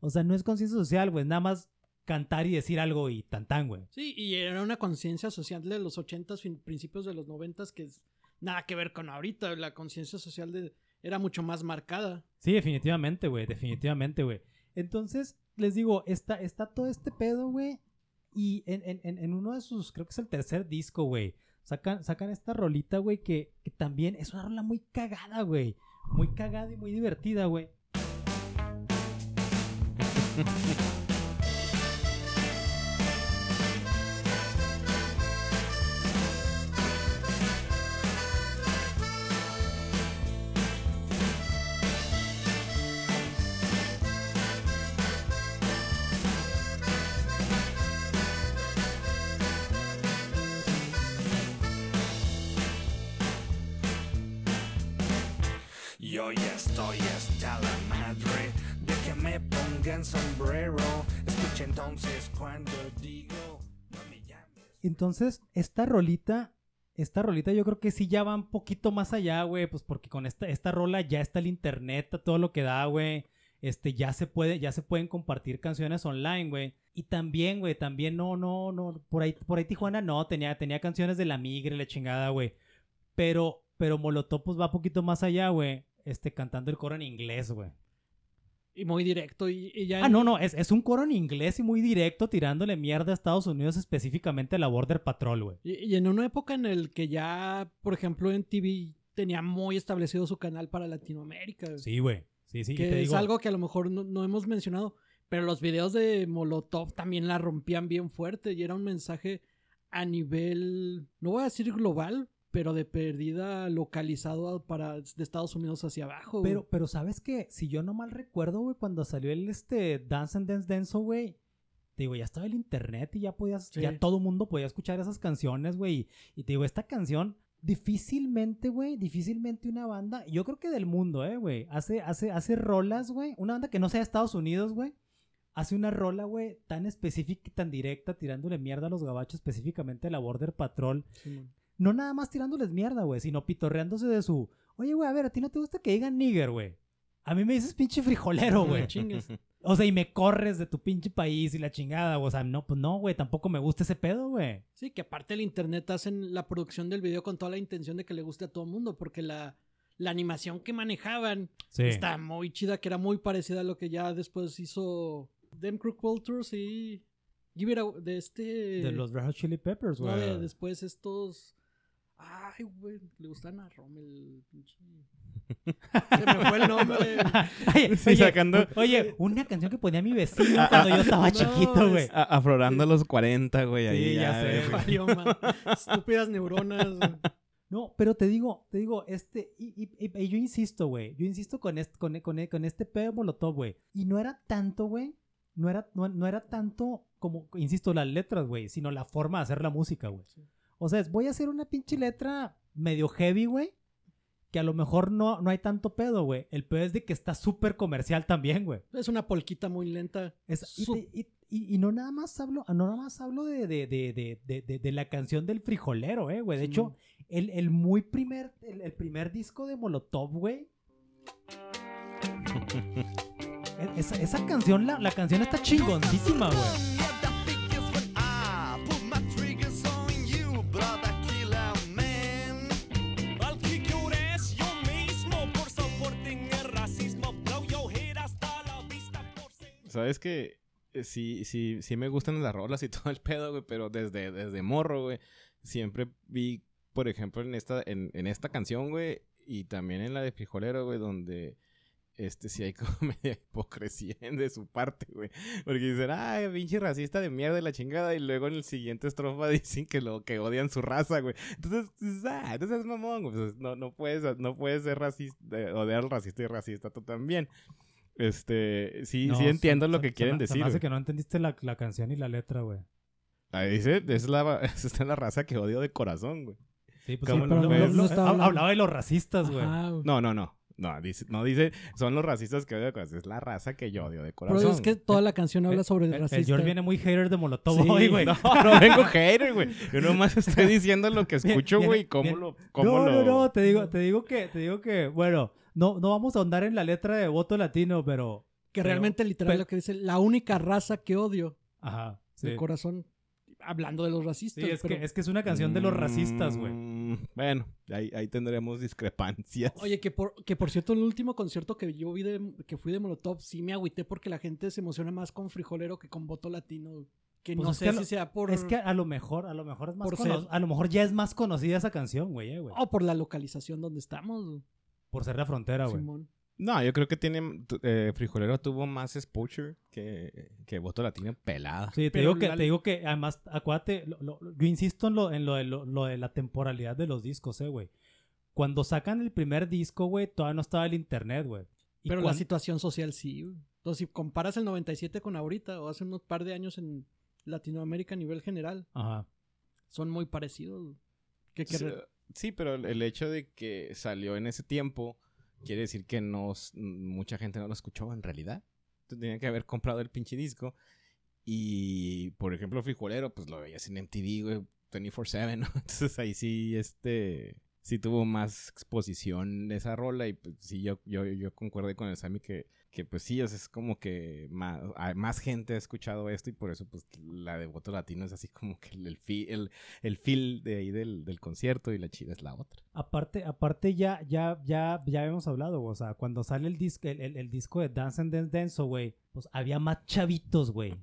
Speaker 1: O sea, no es conciencia social, güey. Nada más cantar y decir algo y tan tan, güey.
Speaker 3: Sí, y era una conciencia social de los 80s, fin- principios de los 90s, que es nada que ver con ahorita. La conciencia social de, era mucho más marcada.
Speaker 1: Sí, definitivamente, güey, definitivamente, güey. Entonces, les digo, está, está todo este pedo, güey. Y en, en- en- en uno de sus, creo que es el tercer disco, güey, sacan, sacan esta rolita, güey, que, que también es una rola muy cagada, güey. Muy cagada y muy divertida, güey.
Speaker 6: entonces cuando digo, no me llames.
Speaker 1: Entonces, esta rolita, esta rolita yo creo que sí ya va un poquito más allá, güey, pues porque con esta, esta rola ya está el internet, todo lo que da, güey. Este, ya se puede, ya se pueden compartir canciones online, güey. Y también, güey, también no, no, no, por ahí, por ahí Tijuana no, tenía, tenía canciones de la migre, la chingada, güey. Pero, pero Molotov pues va un poquito más allá, güey. Este, cantando el coro en inglés, güey.
Speaker 3: Y muy directo. Y, y ya
Speaker 1: Ah, no, no, es, es un coro en inglés y muy directo tirándole mierda a Estados Unidos, específicamente a la Border Patrol, güey.
Speaker 3: Y, y en una época en el que ya, por ejemplo, en TV tenía muy establecido su canal para Latinoamérica.
Speaker 1: Sí, güey. Sí, sí.
Speaker 3: que
Speaker 1: te
Speaker 3: es
Speaker 1: digo-
Speaker 3: algo que a lo mejor no, no hemos mencionado. Pero los videos de Molotov también la rompían bien fuerte y era un mensaje a nivel, no voy a decir global, pero de perdida localizado para de Estados Unidos hacia abajo. güey.
Speaker 1: Pero, pero sabes que, si yo no mal recuerdo, güey, cuando salió el este Dance and Dance Dance, güey, te digo, ya estaba el internet y ya podías,
Speaker 3: Sí.
Speaker 1: ya todo mundo podía escuchar esas canciones, güey. Y, y te digo, esta canción, difícilmente, güey, difícilmente una banda, yo creo que del mundo, eh, güey, hace, hace, hace rolas, güey, una banda que no sea de Estados Unidos, güey. Hace una rola, güey, tan específica y tan directa, tirándole mierda a los gabachos, específicamente a la Border Patrol. No nada más tirándoles mierda, güey, sino pitorreándose de su. Oye, güey, a ver, a ti no te gusta que digan nigger, güey. A mí me dices pinche frijolero, güey.
Speaker 3: No chingues.
Speaker 1: O sea, y me corres de tu pinche país y la chingada, güey. O sea, no, pues no, güey, tampoco me gusta ese pedo, güey.
Speaker 3: Sí, que aparte el internet hacen la producción del video con toda la intención de que le guste a todo el mundo, porque la, la animación que manejaban
Speaker 1: Sí.
Speaker 3: está muy chida, que era muy parecida a lo que ya después hizo Dem Crook Vultures y Give It A- de este...
Speaker 1: De los Red Hot Chili Peppers,
Speaker 3: no,
Speaker 1: güey.
Speaker 3: de- después estos... Ay, güey, le gustan a Rommel, pinche... Se me fue el nombre.
Speaker 1: Oye,
Speaker 2: Sí,
Speaker 1: oye,
Speaker 2: sacando-
Speaker 1: oye, una canción que ponía mi vecino cuando yo estaba
Speaker 3: No,
Speaker 1: chiquito, güey.
Speaker 2: A- aflorando los 40, güey.
Speaker 1: Sí,
Speaker 2: ahí
Speaker 1: ya sé.
Speaker 3: Valió, man. Estúpidas neuronas.
Speaker 1: No, pero te digo, te digo, este, y, y- y- y yo insisto, güey, yo insisto con este, con, con, con este pedo de Molotov, güey. Y no era tanto, güey, no era, no, no era tanto como, insisto, las letras, güey, sino la forma de hacer la música, güey. O sea, es, voy a hacer una pinche letra medio heavy, güey, que a lo mejor no, no hay tanto pedo, güey. El pedo es de que está súper comercial también, güey.
Speaker 3: Es una polquita muy lenta.
Speaker 1: Es- y,
Speaker 3: Su-
Speaker 1: te- y- y- y no nada más hablo, no nada más hablo de, de, de, de, la canción del frijolero, eh, güey. De hecho, el, el muy primer, el, el primer disco de Molotov, güey. E- esa, esa canción, la, la canción está chingoncísima, güey.
Speaker 2: ¿Sabes que Sí, sí, sí me gustan las rolas y todo el pedo, güey, pero desde, desde morro, güey, siempre vi, por ejemplo, en esta, en, en esta canción, güey, y también en la de Frijolero, güey, donde este sí hay como media hipocresía de su parte, güey. Porque dicen, ay, pinche racista de mierda y la chingada. Y luego en el siguiente estrofa dicen que lo que odian su raza, güey. Entonces, ah, entonces es mamón. Pues, no, no puedes, no puedes ser racista, eh, odiar al racista y racista tú también. Este, sí,
Speaker 1: No,
Speaker 2: sí entiendo
Speaker 1: se-
Speaker 2: lo
Speaker 1: se-
Speaker 2: que
Speaker 1: se
Speaker 2: quieren
Speaker 1: me- Se
Speaker 2: decir.
Speaker 1: me hace
Speaker 2: güey.
Speaker 1: que no entendiste la, la canción y la letra, güey.
Speaker 2: Ahí dice, es la, esa es la raza que odio de corazón, güey.
Speaker 1: Sí, pues
Speaker 2: ¿Cómo
Speaker 1: sí,
Speaker 2: lo
Speaker 1: pero lo- hab-
Speaker 3: hablando-
Speaker 1: hablaba de los racistas, güey.
Speaker 2: No, no, no. No, dice, no dice, son los racistas que odio de corazón. Es la raza que yo odio de
Speaker 3: Pero
Speaker 2: corazón.
Speaker 3: es que toda la canción habla sobre el
Speaker 1: El, el
Speaker 3: racista.
Speaker 1: George viene muy hater de Molotov
Speaker 3: Sí,
Speaker 1: hoy, güey.
Speaker 2: No, no vengo hater, güey. Yo nomás estoy diciendo lo que escucho, güey, cómo
Speaker 1: bien.
Speaker 2: lo, cómo
Speaker 1: no,
Speaker 2: lo...
Speaker 1: no, no, te digo, te digo que, te digo que, bueno, no, no vamos a ahondar en la letra de voto latino, pero.
Speaker 3: Que
Speaker 1: pero-
Speaker 3: realmente literal
Speaker 1: pero-
Speaker 3: lo que dice, la única raza que odio
Speaker 1: Ajá. Sí,
Speaker 3: de corazón, hablando de los racistas.
Speaker 1: Sí, es,
Speaker 3: pero-
Speaker 1: que, es que es una canción de los racistas, güey.
Speaker 2: Mm, Bueno, ahí, ahí tendremos discrepancias.
Speaker 3: Oye, que por, que por cierto, el último concierto que yo vi de, que fui de Molotov, sí me agüité porque la gente se emociona más con frijolero que con voto latino. Que
Speaker 1: Pues
Speaker 3: no
Speaker 1: es
Speaker 3: sé
Speaker 1: que a
Speaker 3: si
Speaker 1: lo-
Speaker 3: sea por...
Speaker 1: Es que a lo mejor, a lo mejor es más cono- a lo mejor ya es más conocida esa canción, güey, eh, güey.
Speaker 3: O por la localización donde estamos, güey.
Speaker 1: Por ser la frontera, güey.
Speaker 2: No, yo creo que tiene. eh, Frijolero tuvo más exposure que, que Voto Latino pelada.
Speaker 1: Sí, te
Speaker 3: Pero
Speaker 1: digo que,
Speaker 3: la-
Speaker 1: te digo que además, acuérdate, lo- lo- yo insisto en lo, en lo de, lo, lo de la temporalidad de los discos, eh, güey. Cuando sacan el primer disco, güey, todavía no estaba el internet, güey.
Speaker 3: Pero la situación social sí, güey. Entonces, si comparas el 97 con ahorita, o hace unos par de años en Latinoamérica a nivel general,
Speaker 1: Ajá.
Speaker 3: son muy parecidos. güey. Que, que
Speaker 2: Sí,
Speaker 3: re-
Speaker 2: Sí, pero el- hecho de que salió en ese tiempo quiere decir que no, mucha gente no lo escuchó en realidad. Tú tenías que haber comprado el pinche disco. Y, por ejemplo, Frijolero, pues lo veías en MTV, güey, 24-7, ¿no? Entonces ahí sí, este, sí tuvo más exposición esa rola. Y pues sí, yo, yo, yo concordé con el Sammy que, que pues sí, o sea, es como que más, más gente ha escuchado esto y por eso, pues la de Voto Latino es así como que el, el, fi- el, el feel de ahí del, del concierto y la chida es la otra.
Speaker 1: Aparte, aparte ya, ya, ya, ya habíamos hablado, güey, o sea, cuando sale el disco, el, el- el disco de Dance and Dance Dance, güey, pues había más chavitos, güey.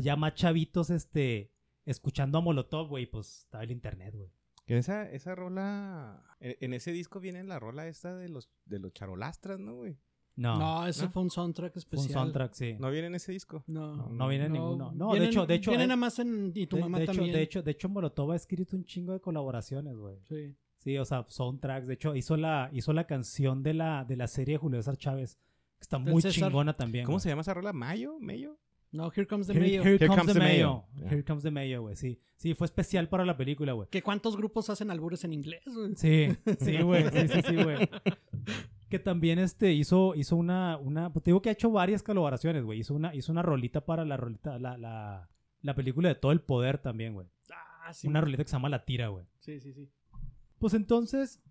Speaker 1: Ya más chavitos, este, escuchando a Molotov, güey, pues estaba el internet, güey.
Speaker 2: Que esa, esa rola, en, en ese disco viene la rola esta de los, de los charolastras, ¿no, güey?
Speaker 1: No,
Speaker 3: No, ese
Speaker 2: ¿no?
Speaker 3: fue un soundtrack
Speaker 1: fue un
Speaker 3: especial.
Speaker 1: soundtrack, sí.
Speaker 2: No viene en ese disco.
Speaker 3: No,
Speaker 1: No, no viene ninguno. No, de
Speaker 3: vienen-
Speaker 1: hecho, de hecho,
Speaker 3: Vienen
Speaker 1: eh,
Speaker 3: nada más en. Y tu
Speaker 1: de,
Speaker 3: mamá
Speaker 1: de hecho,
Speaker 3: también.
Speaker 1: de hecho, de hecho, Molotov ha escrito un chingo de colaboraciones, güey.
Speaker 3: Sí.
Speaker 1: Sí, o sea, soundtracks. De hecho, hizo la, hizo la canción de la, de la serie de Julio César Chávez, que está
Speaker 3: Del
Speaker 1: muy
Speaker 3: César.
Speaker 1: chingona también.
Speaker 2: ¿Cómo
Speaker 1: güey.
Speaker 2: se llama esa rola? ¿Mayo? ¿Mayo?
Speaker 3: No, Here Comes the
Speaker 1: Here,
Speaker 3: Mayo.
Speaker 1: Here comes, the Mayo. Here comes the Mayo, güey. Sí, sí, fue especial para la película, güey.
Speaker 3: ¿Que ¿Cuántos grupos hacen albures en inglés, güey?
Speaker 1: Sí, sí, güey. Sí, sí, sí, güey. Que también este hizo, hizo una, una. Pues te digo que ha hecho varias colaboraciones, güey. Hizo una, hizo una rolita para la rolita, la, la, la película de todo el poder también, güey.
Speaker 3: Ah, sí.
Speaker 1: Una rolita que se llama La Tira, güey.
Speaker 3: Sí, sí, sí.
Speaker 1: Pues entonces,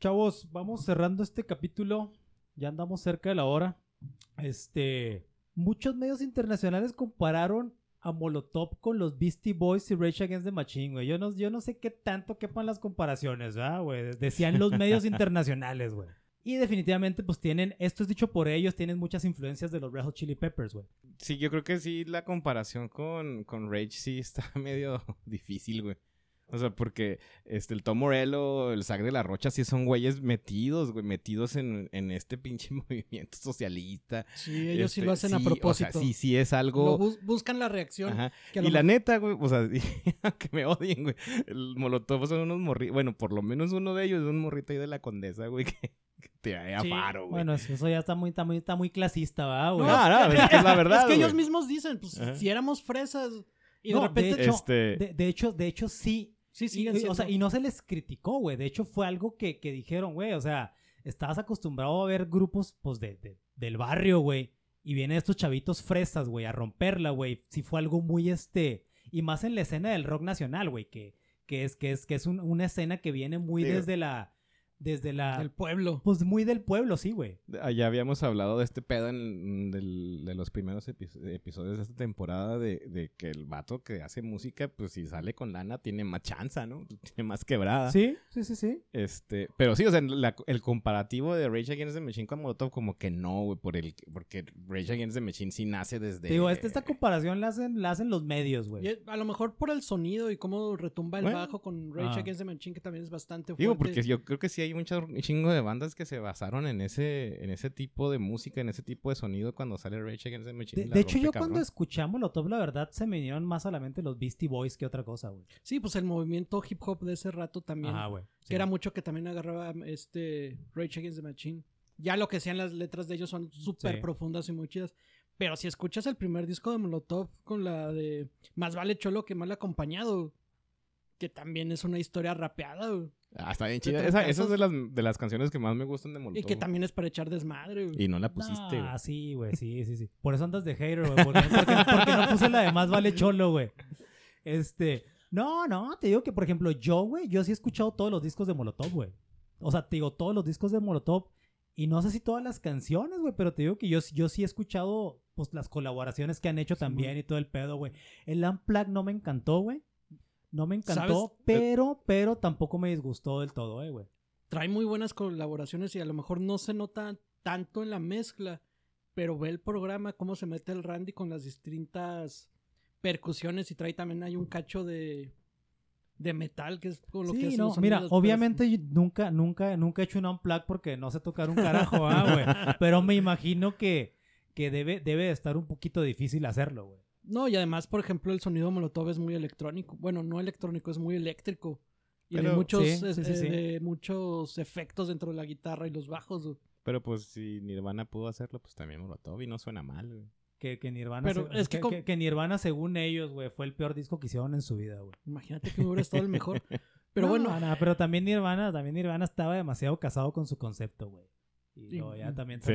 Speaker 1: chavos, vamos cerrando este capítulo. Ya andamos cerca de la hora. Este, muchos medios internacionales compararon a Molotov con los Beastie Boys y Rage Against the Machine, güey. Yo no, yo no sé qué tanto quepan las comparaciones, ¿verdad, güey? Decían los medios internacionales, güey. Y definitivamente, pues tienen, esto es dicho por ellos, tienen muchas influencias de los Red Hot Chili Peppers, güey.
Speaker 2: Sí, yo creo que sí, la comparación con, con Rage sí está medio difícil, güey. O sea, porque este, el Tom Morello, el Zack de la Rocha, sí son güeyes metidos, güey, metidos en, en este pinche movimiento socialista.
Speaker 3: Sí, ellos sí
Speaker 2: Este,
Speaker 3: lo hacen a propósito.
Speaker 2: O sea, sí, sí es
Speaker 3: Lo
Speaker 2: algo...
Speaker 3: bus- buscan la reacción.
Speaker 2: Ajá.
Speaker 3: que
Speaker 2: Y
Speaker 3: lo
Speaker 2: la neta, güey, o sea, que me odien, güey. El Molotov son unos morritos. Bueno, por lo menos uno de ellos es un morrito ahí de la condesa, güey, que te da
Speaker 3: Sí,
Speaker 2: faro, güey.
Speaker 1: Bueno, eso ya está muy, está muy, está muy clasista, ¿verdad, güey?
Speaker 2: no, no, es que es la verdad,
Speaker 3: es que ellos
Speaker 2: güey.
Speaker 3: mismos dicen, pues
Speaker 2: Ajá.
Speaker 3: si éramos fresas y
Speaker 1: No,
Speaker 3: de repente...
Speaker 1: de hecho,
Speaker 2: Este-
Speaker 1: de, de hecho, de hecho, sí.
Speaker 3: sí,
Speaker 1: Y,
Speaker 3: siguen
Speaker 1: y-
Speaker 3: siendo.
Speaker 1: o sea, y no se les criticó, güey. De hecho, fue algo que, que dijeron, güey. O sea, estabas acostumbrado a ver grupos, pues, de, de- del barrio, güey. Y vienen estos chavitos fresas, güey, a romperla, güey. Sí fue algo muy, este... Y más en la escena del rock nacional, güey. Que, que es, que es, que es un- una escena que viene muy
Speaker 2: Sí.
Speaker 1: desde la... Desde la...
Speaker 3: El pueblo.
Speaker 1: Pues muy del pueblo, sí, güey.
Speaker 2: Ya habíamos hablado de este pedo en del- de los primeros epi- episodios de esta temporada de, de que el vato que hace música, pues si sale con lana, tiene más chanza, ¿no? Tiene más quebrada.
Speaker 1: Sí, sí, sí, sí.
Speaker 2: Este, pero sí, o sea, la- el comparativo de Rage Against the Machine con Molotov como que no, güey, por el, porque Rage Against the Machine sí nace desde...
Speaker 1: Digo, este- esta comparación la hacen, la hacen los medios, güey.
Speaker 3: A lo mejor por el sonido y cómo retumba el
Speaker 2: Bueno.
Speaker 3: bajo con Rage
Speaker 1: Ah.
Speaker 3: Against the Machine, que también es bastante fuerte.
Speaker 2: Digo, porque yo creo que sí hay char- un chingo de bandas que se basaron en ese, en ese tipo de música, en ese tipo de sonido cuando sale Rage Against the Machine.
Speaker 1: De, hecho,
Speaker 2: rompe
Speaker 1: yo
Speaker 2: cabrón.
Speaker 1: cuando escuchamos Molotov, la verdad, se me vinieron más a la mente los Beastie Boys que otra cosa, güey.
Speaker 3: Sí, pues el movimiento hip hop de ese rato también.
Speaker 1: Güey.
Speaker 3: Que era mucho que también agarraba este Rage Against the Machine. Ya lo que sean las letras de ellos son súper
Speaker 1: Sí.
Speaker 3: profundas y muy chidas. Pero si escuchas el primer disco de Molotov con la de Más vale cholo que mal acompañado, que también es una historia rapeada, güey,
Speaker 2: Ah, está bien
Speaker 3: de
Speaker 2: chida. Esa, esa es de las, de las canciones que más me gustan de Molotov.
Speaker 3: y que también es para echar desmadre. güey.
Speaker 2: Y no la pusiste, güey.
Speaker 1: Ah, sí, güey, sí, sí, sí. Por eso andas de hater, güey. Porque, porque- porque no puse la de más vale cholo, güey. Este. No, no, te digo que, por ejemplo, yo, güey, yo sí he escuchado todos los discos de Molotov, güey. O sea, te digo, todos los discos de Molotov. Y no sé si todas las canciones, güey, pero te digo que yo, yo sí he escuchado, pues, las colaboraciones que han hecho también y todo el pedo, güey. El Unplugged no me encantó, güey. No me encantó,
Speaker 3: ¿Sabes?
Speaker 1: pero, pero tampoco me disgustó del todo, eh, güey.
Speaker 3: Trae muy buenas colaboraciones y a lo mejor no se nota tanto en la mezcla, pero ve el programa, cómo se mete el Randy con las distintas percusiones y trae también hay un cacho de, de metal, que es con lo que
Speaker 1: Sí,
Speaker 3: hacen
Speaker 1: no,
Speaker 3: los
Speaker 1: mira, obviamente yo nunca, nunca, nunca he hecho un unplug porque no sé tocar un carajo, ah, güey. Pero me imagino que, que debe, debe de estar un poquito difícil hacerlo, güey.
Speaker 3: No, y además, por ejemplo, el sonido Molotov es muy electrónico. Bueno, no electrónico, es muy eléctrico. Y de
Speaker 2: Pero-
Speaker 3: muchos,
Speaker 1: Sí,
Speaker 3: es-
Speaker 1: sí,
Speaker 3: eh,
Speaker 1: sí.
Speaker 3: de muchos efectos dentro de la guitarra y los bajos.
Speaker 2: Pero pues si Nirvana pudo hacerlo, pues también Molotov y no suena mal, güey.
Speaker 1: Que, que Nirvana,
Speaker 3: Pero
Speaker 1: se-
Speaker 3: es que
Speaker 1: que, Nirvana, según ellos, güey, fue el peor disco que hicieron en su vida, güey.
Speaker 3: Imagínate que hubiera estado el mejor. Pero
Speaker 1: No,
Speaker 3: bueno,
Speaker 1: no, pero también Nirvana, también Nirvana estaba demasiado casado con su concepto, güey. Y
Speaker 3: Y-
Speaker 1: luego ya también
Speaker 2: Sí.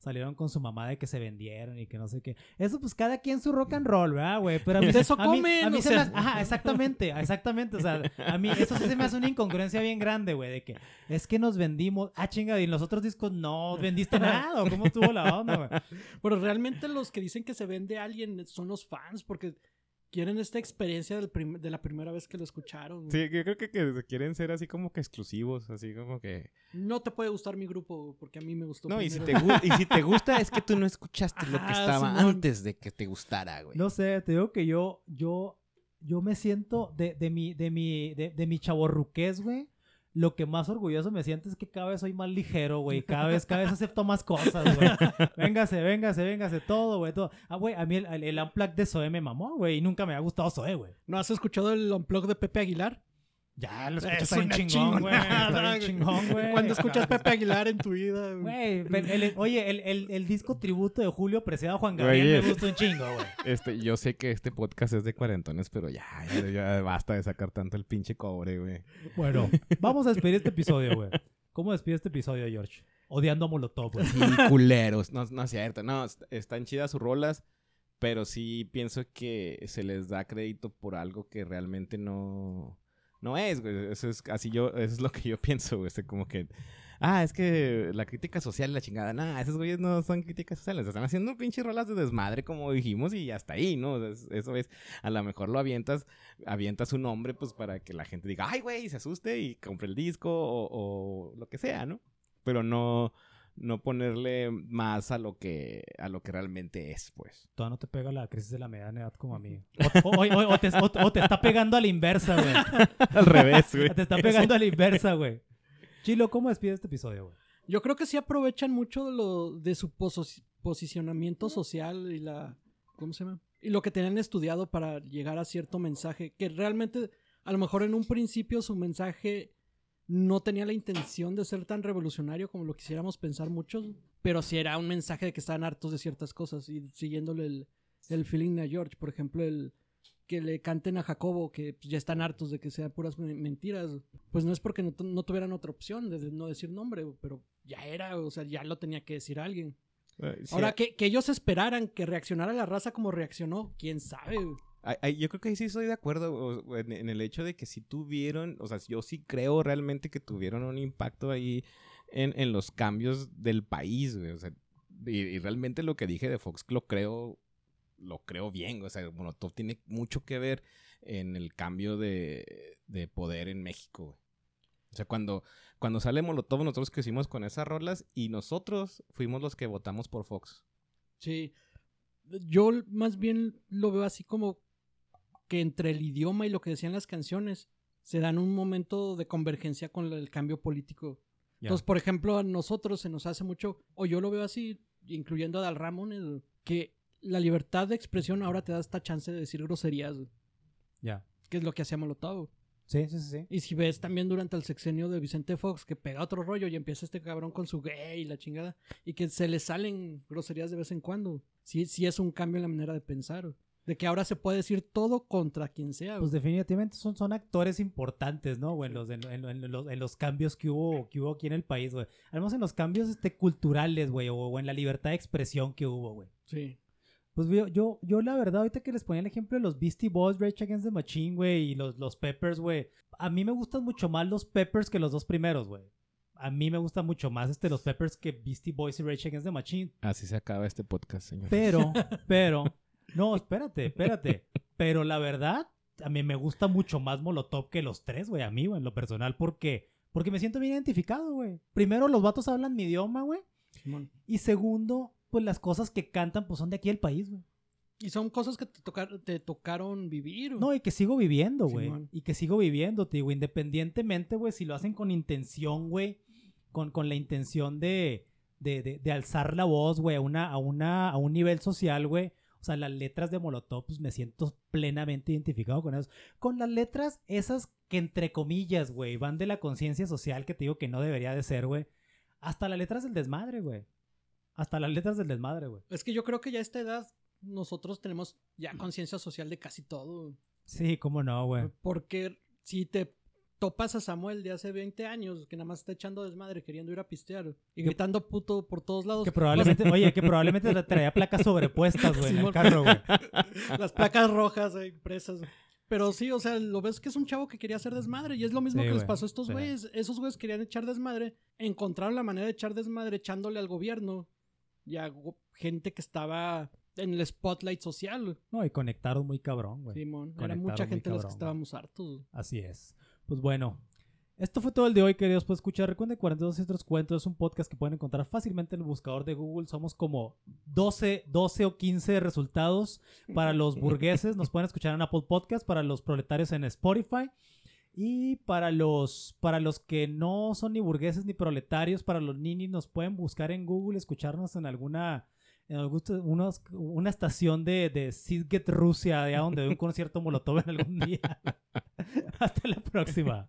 Speaker 1: Salieron, con su mamá de que se vendieron y que no sé qué. Eso pues cada quien su rock and roll, ¿verdad, güey? Pero a mí,
Speaker 3: eso
Speaker 1: a mí-
Speaker 3: comen,
Speaker 1: a mí se
Speaker 3: sea.
Speaker 1: me hace- Ajá, exactamente, exactamente. O sea, a mí eso sí se me hace una incongruencia bien grande, güey, de que es que nos vendimos, ah, chinga, y en los otros discos no vendiste nada, ¿o cómo estuvo la onda, güey?
Speaker 3: pero realmente los que dicen que se vende a alguien son los fans porque quieren esta experiencia del prim- de la primera vez que lo escucharon. güey.
Speaker 2: Sí, yo creo que, que quieren ser así como que exclusivos, así como que...
Speaker 3: No te puede gustar mi grupo porque a mí me gustó.
Speaker 2: No, y si, te y si te gusta es que tú no escuchaste lo que
Speaker 3: Ajá,
Speaker 2: estaba antes de que te gustara, güey.
Speaker 1: No sé, te digo que yo, yo, yo me siento de, de mi, de mi, de, de mi chavorruqués, güey. Lo que más orgulloso me siento es que cada vez soy más ligero, güey. Cada vez, cada vez acepto más cosas, güey. Véngase, véngase, véngase, todo, güey, todo. Ah, güey, a mí el, el, el Unplugged de Zoe me mamó, güey. Y nunca me ha gustado Zoe, güey.
Speaker 3: ¿No has escuchado el unplug de Pepe Aguilar?
Speaker 1: Ya, lo
Speaker 3: Es
Speaker 1: escuchas bien
Speaker 3: una
Speaker 1: chingón, güey. Está
Speaker 3: chingonada,
Speaker 1: bien
Speaker 3: güey.
Speaker 1: chingón, güey.
Speaker 3: Cuando escuchas Pepe Aguilar en tu vida. güey.
Speaker 1: Oye, el, el, el disco tributo de Julio Preciado a Juan Gabriel
Speaker 2: es-
Speaker 1: me gustó un chingo, güey.
Speaker 2: Este, yo sé que este podcast es de cuarentones, pero ya, ya, ya basta de sacar tanto el pinche cobre, güey.
Speaker 1: Bueno, vamos a despedir este episodio, güey. ¿Cómo despide este episodio, George? Odiando a Molotov, güey.
Speaker 2: Sí, culeros. No, no es cierto. No, est- están chidas sus rolas, pero sí pienso que se les da crédito por algo que realmente no, no es, güey. Eso es así yo, eso es lo que yo pienso, güey. Como que, ah, es que la crítica social, la chingada, nah, esos güeyes no son críticas sociales. Están haciendo pinches rolas de desmadre, como dijimos, y hasta ahí, ¿no? O sea, es- Eso es, a lo mejor lo avientas, avientas un nombre, pues para que la gente diga, ay, güey, se asuste y compre el disco o, o lo que sea, ¿no? Pero no, no ponerle más a lo que a lo que realmente es, pues.
Speaker 1: Todavía no te pega la crisis de la mediana edad como a mí. O, o- o- o te, o- o te está pegando a la inversa, güey.
Speaker 2: Al revés, güey.
Speaker 1: Te está pegando a la inversa, güey. Chilo, ¿cómo despides este episodio, güey?
Speaker 3: Yo creo que sí aprovechan mucho de, lo, de su poso- posicionamiento social y la... ¿Cómo se llama? Y lo que tenían estudiado para llegar a cierto mensaje, que realmente a lo mejor en un principio su mensaje no tenía la intención de ser tan revolucionario como lo quisiéramos pensar muchos, pero sí era un mensaje de que estaban hartos de ciertas cosas y siguiéndole el, el feeling a George, por ejemplo, el que le canten a Jacobo que pues, ya están hartos de que sean puras men- mentiras, pues no es porque no, tu- no tuvieran otra opción de no decir nombre, pero ya era, o sea, ya lo tenía que decir alguien.
Speaker 2: Sí,
Speaker 3: Ahora, que, que ellos esperaran que reaccionara la raza como reaccionó, quién sabe.
Speaker 2: Yo creo que ahí sí estoy de acuerdo en, el hecho de que sí tuvieron, o sea, yo sí creo realmente que tuvieron un impacto ahí en, en los cambios del país, güey. O sea, y, realmente lo que dije de Fox lo creo, lo creo bien. O sea, Molotov tiene mucho que ver en el cambio de, de poder en México, güey. O sea, cuando, cuando sale Molotov, nosotros crecimos con esas rolas y nosotros fuimos los que votamos por Fox.
Speaker 3: Sí. Yo más bien lo veo así como que entre el idioma y lo que decían las canciones se dan un momento de convergencia con el cambio político. Entonces, por ejemplo, a nosotros se nos hace mucho, o yo lo veo así, incluyendo a Dal Ramón, el- que la libertad de expresión ahora te da esta chance de decir groserías,
Speaker 1: Ya.
Speaker 3: que es lo que hacía Molotov.
Speaker 1: Sí, sí, sí. sí.
Speaker 3: Y si ves también durante el sexenio de Vicente Fox que pega otro rollo y empieza este cabrón con su gay y la chingada y que se le salen groserías de vez en cuando. Sí, sí es un cambio en la manera de pensar. De que ahora se puede decir todo contra quien sea.
Speaker 1: Pues
Speaker 3: güey.
Speaker 1: definitivamente son, son actores importantes, ¿no? güey? En los, en, en- en los, en los cambios que hubo, que hubo aquí en el país, güey. Además en los cambios este, culturales, güey, o, o en la libertad de expresión que hubo, güey.
Speaker 3: Sí.
Speaker 1: Pues yo, yo, yo la verdad, ahorita que les ponía el ejemplo de los Beastie Boys, Rage Against the Machine, güey, y los, los Peppers, güey. A mí me gustan mucho más los Peppers que los dos primeros, güey. A mí me gustan mucho más este, los Peppers que Beastie Boys y Rage Against the Machine.
Speaker 2: Así se acaba este podcast, señor.
Speaker 1: Pero, pero, no, espérate, espérate. Pero la verdad, a mí me gusta mucho más Molotov que los tres, güey, a mí, güey, en lo personal, porque, porque me siento bien identificado, güey. Primero, los vatos hablan mi idioma, güey.
Speaker 3: Simón.
Speaker 1: Y segundo, pues las cosas que cantan, pues son de aquí del país, güey.
Speaker 3: Y son cosas que te, tocar- te tocaron vivir.
Speaker 1: No, y que sigo viviendo, güey. Y que sigo viviendo, te digo, independientemente, güey, si lo hacen con intención, güey, con, con la intención de, de, de- de alzar la voz, güey, a, una, a, una, a un nivel social, güey. O sea, las letras de Molotov, pues me siento plenamente identificado con eso. Con las letras esas que, entre comillas, güey, van de la conciencia social que te digo que no debería de ser, güey. Hasta las letras del desmadre, güey. Hasta las letras del desmadre, güey.
Speaker 3: Es que yo creo que ya a esta edad nosotros tenemos ya conciencia social de casi todo.
Speaker 1: Sí, cómo no, güey.
Speaker 3: Porque si te topas a Samuel de hace 20 años, que nada más está echando desmadre, queriendo ir a pistear y gritando puto por todos lados,
Speaker 1: Que probablemente, oye, que probablemente tra- traía placas sobrepuestas, güey, en el carro, güey.
Speaker 3: las placas rojas impresas. Pero sí, o sea, lo ves que es un chavo que quería hacer desmadre y es lo mismo
Speaker 1: Sí,
Speaker 3: que les pasó a estos
Speaker 1: sí.
Speaker 3: güeyes. Esos güeyes querían echar desmadre, encontraron la manera de echar desmadre echándole al gobierno y a gente que estaba en el spotlight social.
Speaker 1: No, y conectaron muy cabrón, güey.
Speaker 3: Simón, era
Speaker 1: Conectaron
Speaker 3: mucha gente de las que estábamos hartos.
Speaker 1: Así es. Pues bueno, esto fue todo el de hoy, queridos. Pues escuchar, recuerden 42 y otros cuentos. Es un podcast que pueden encontrar fácilmente en el buscador de Google. Somos como 12, 12 o 15 resultados para los burgueses. Nos pueden escuchar en Apple Podcast, para los proletarios en Spotify. Y para los, para los que no son ni burgueses ni proletarios, para los ninis, nos pueden buscar en Google, escucharnos en alguna, en algún- unos- una estación de, de Sidget Rusia, allá donde hay un concierto Molotov en algún día. Hasta la próxima.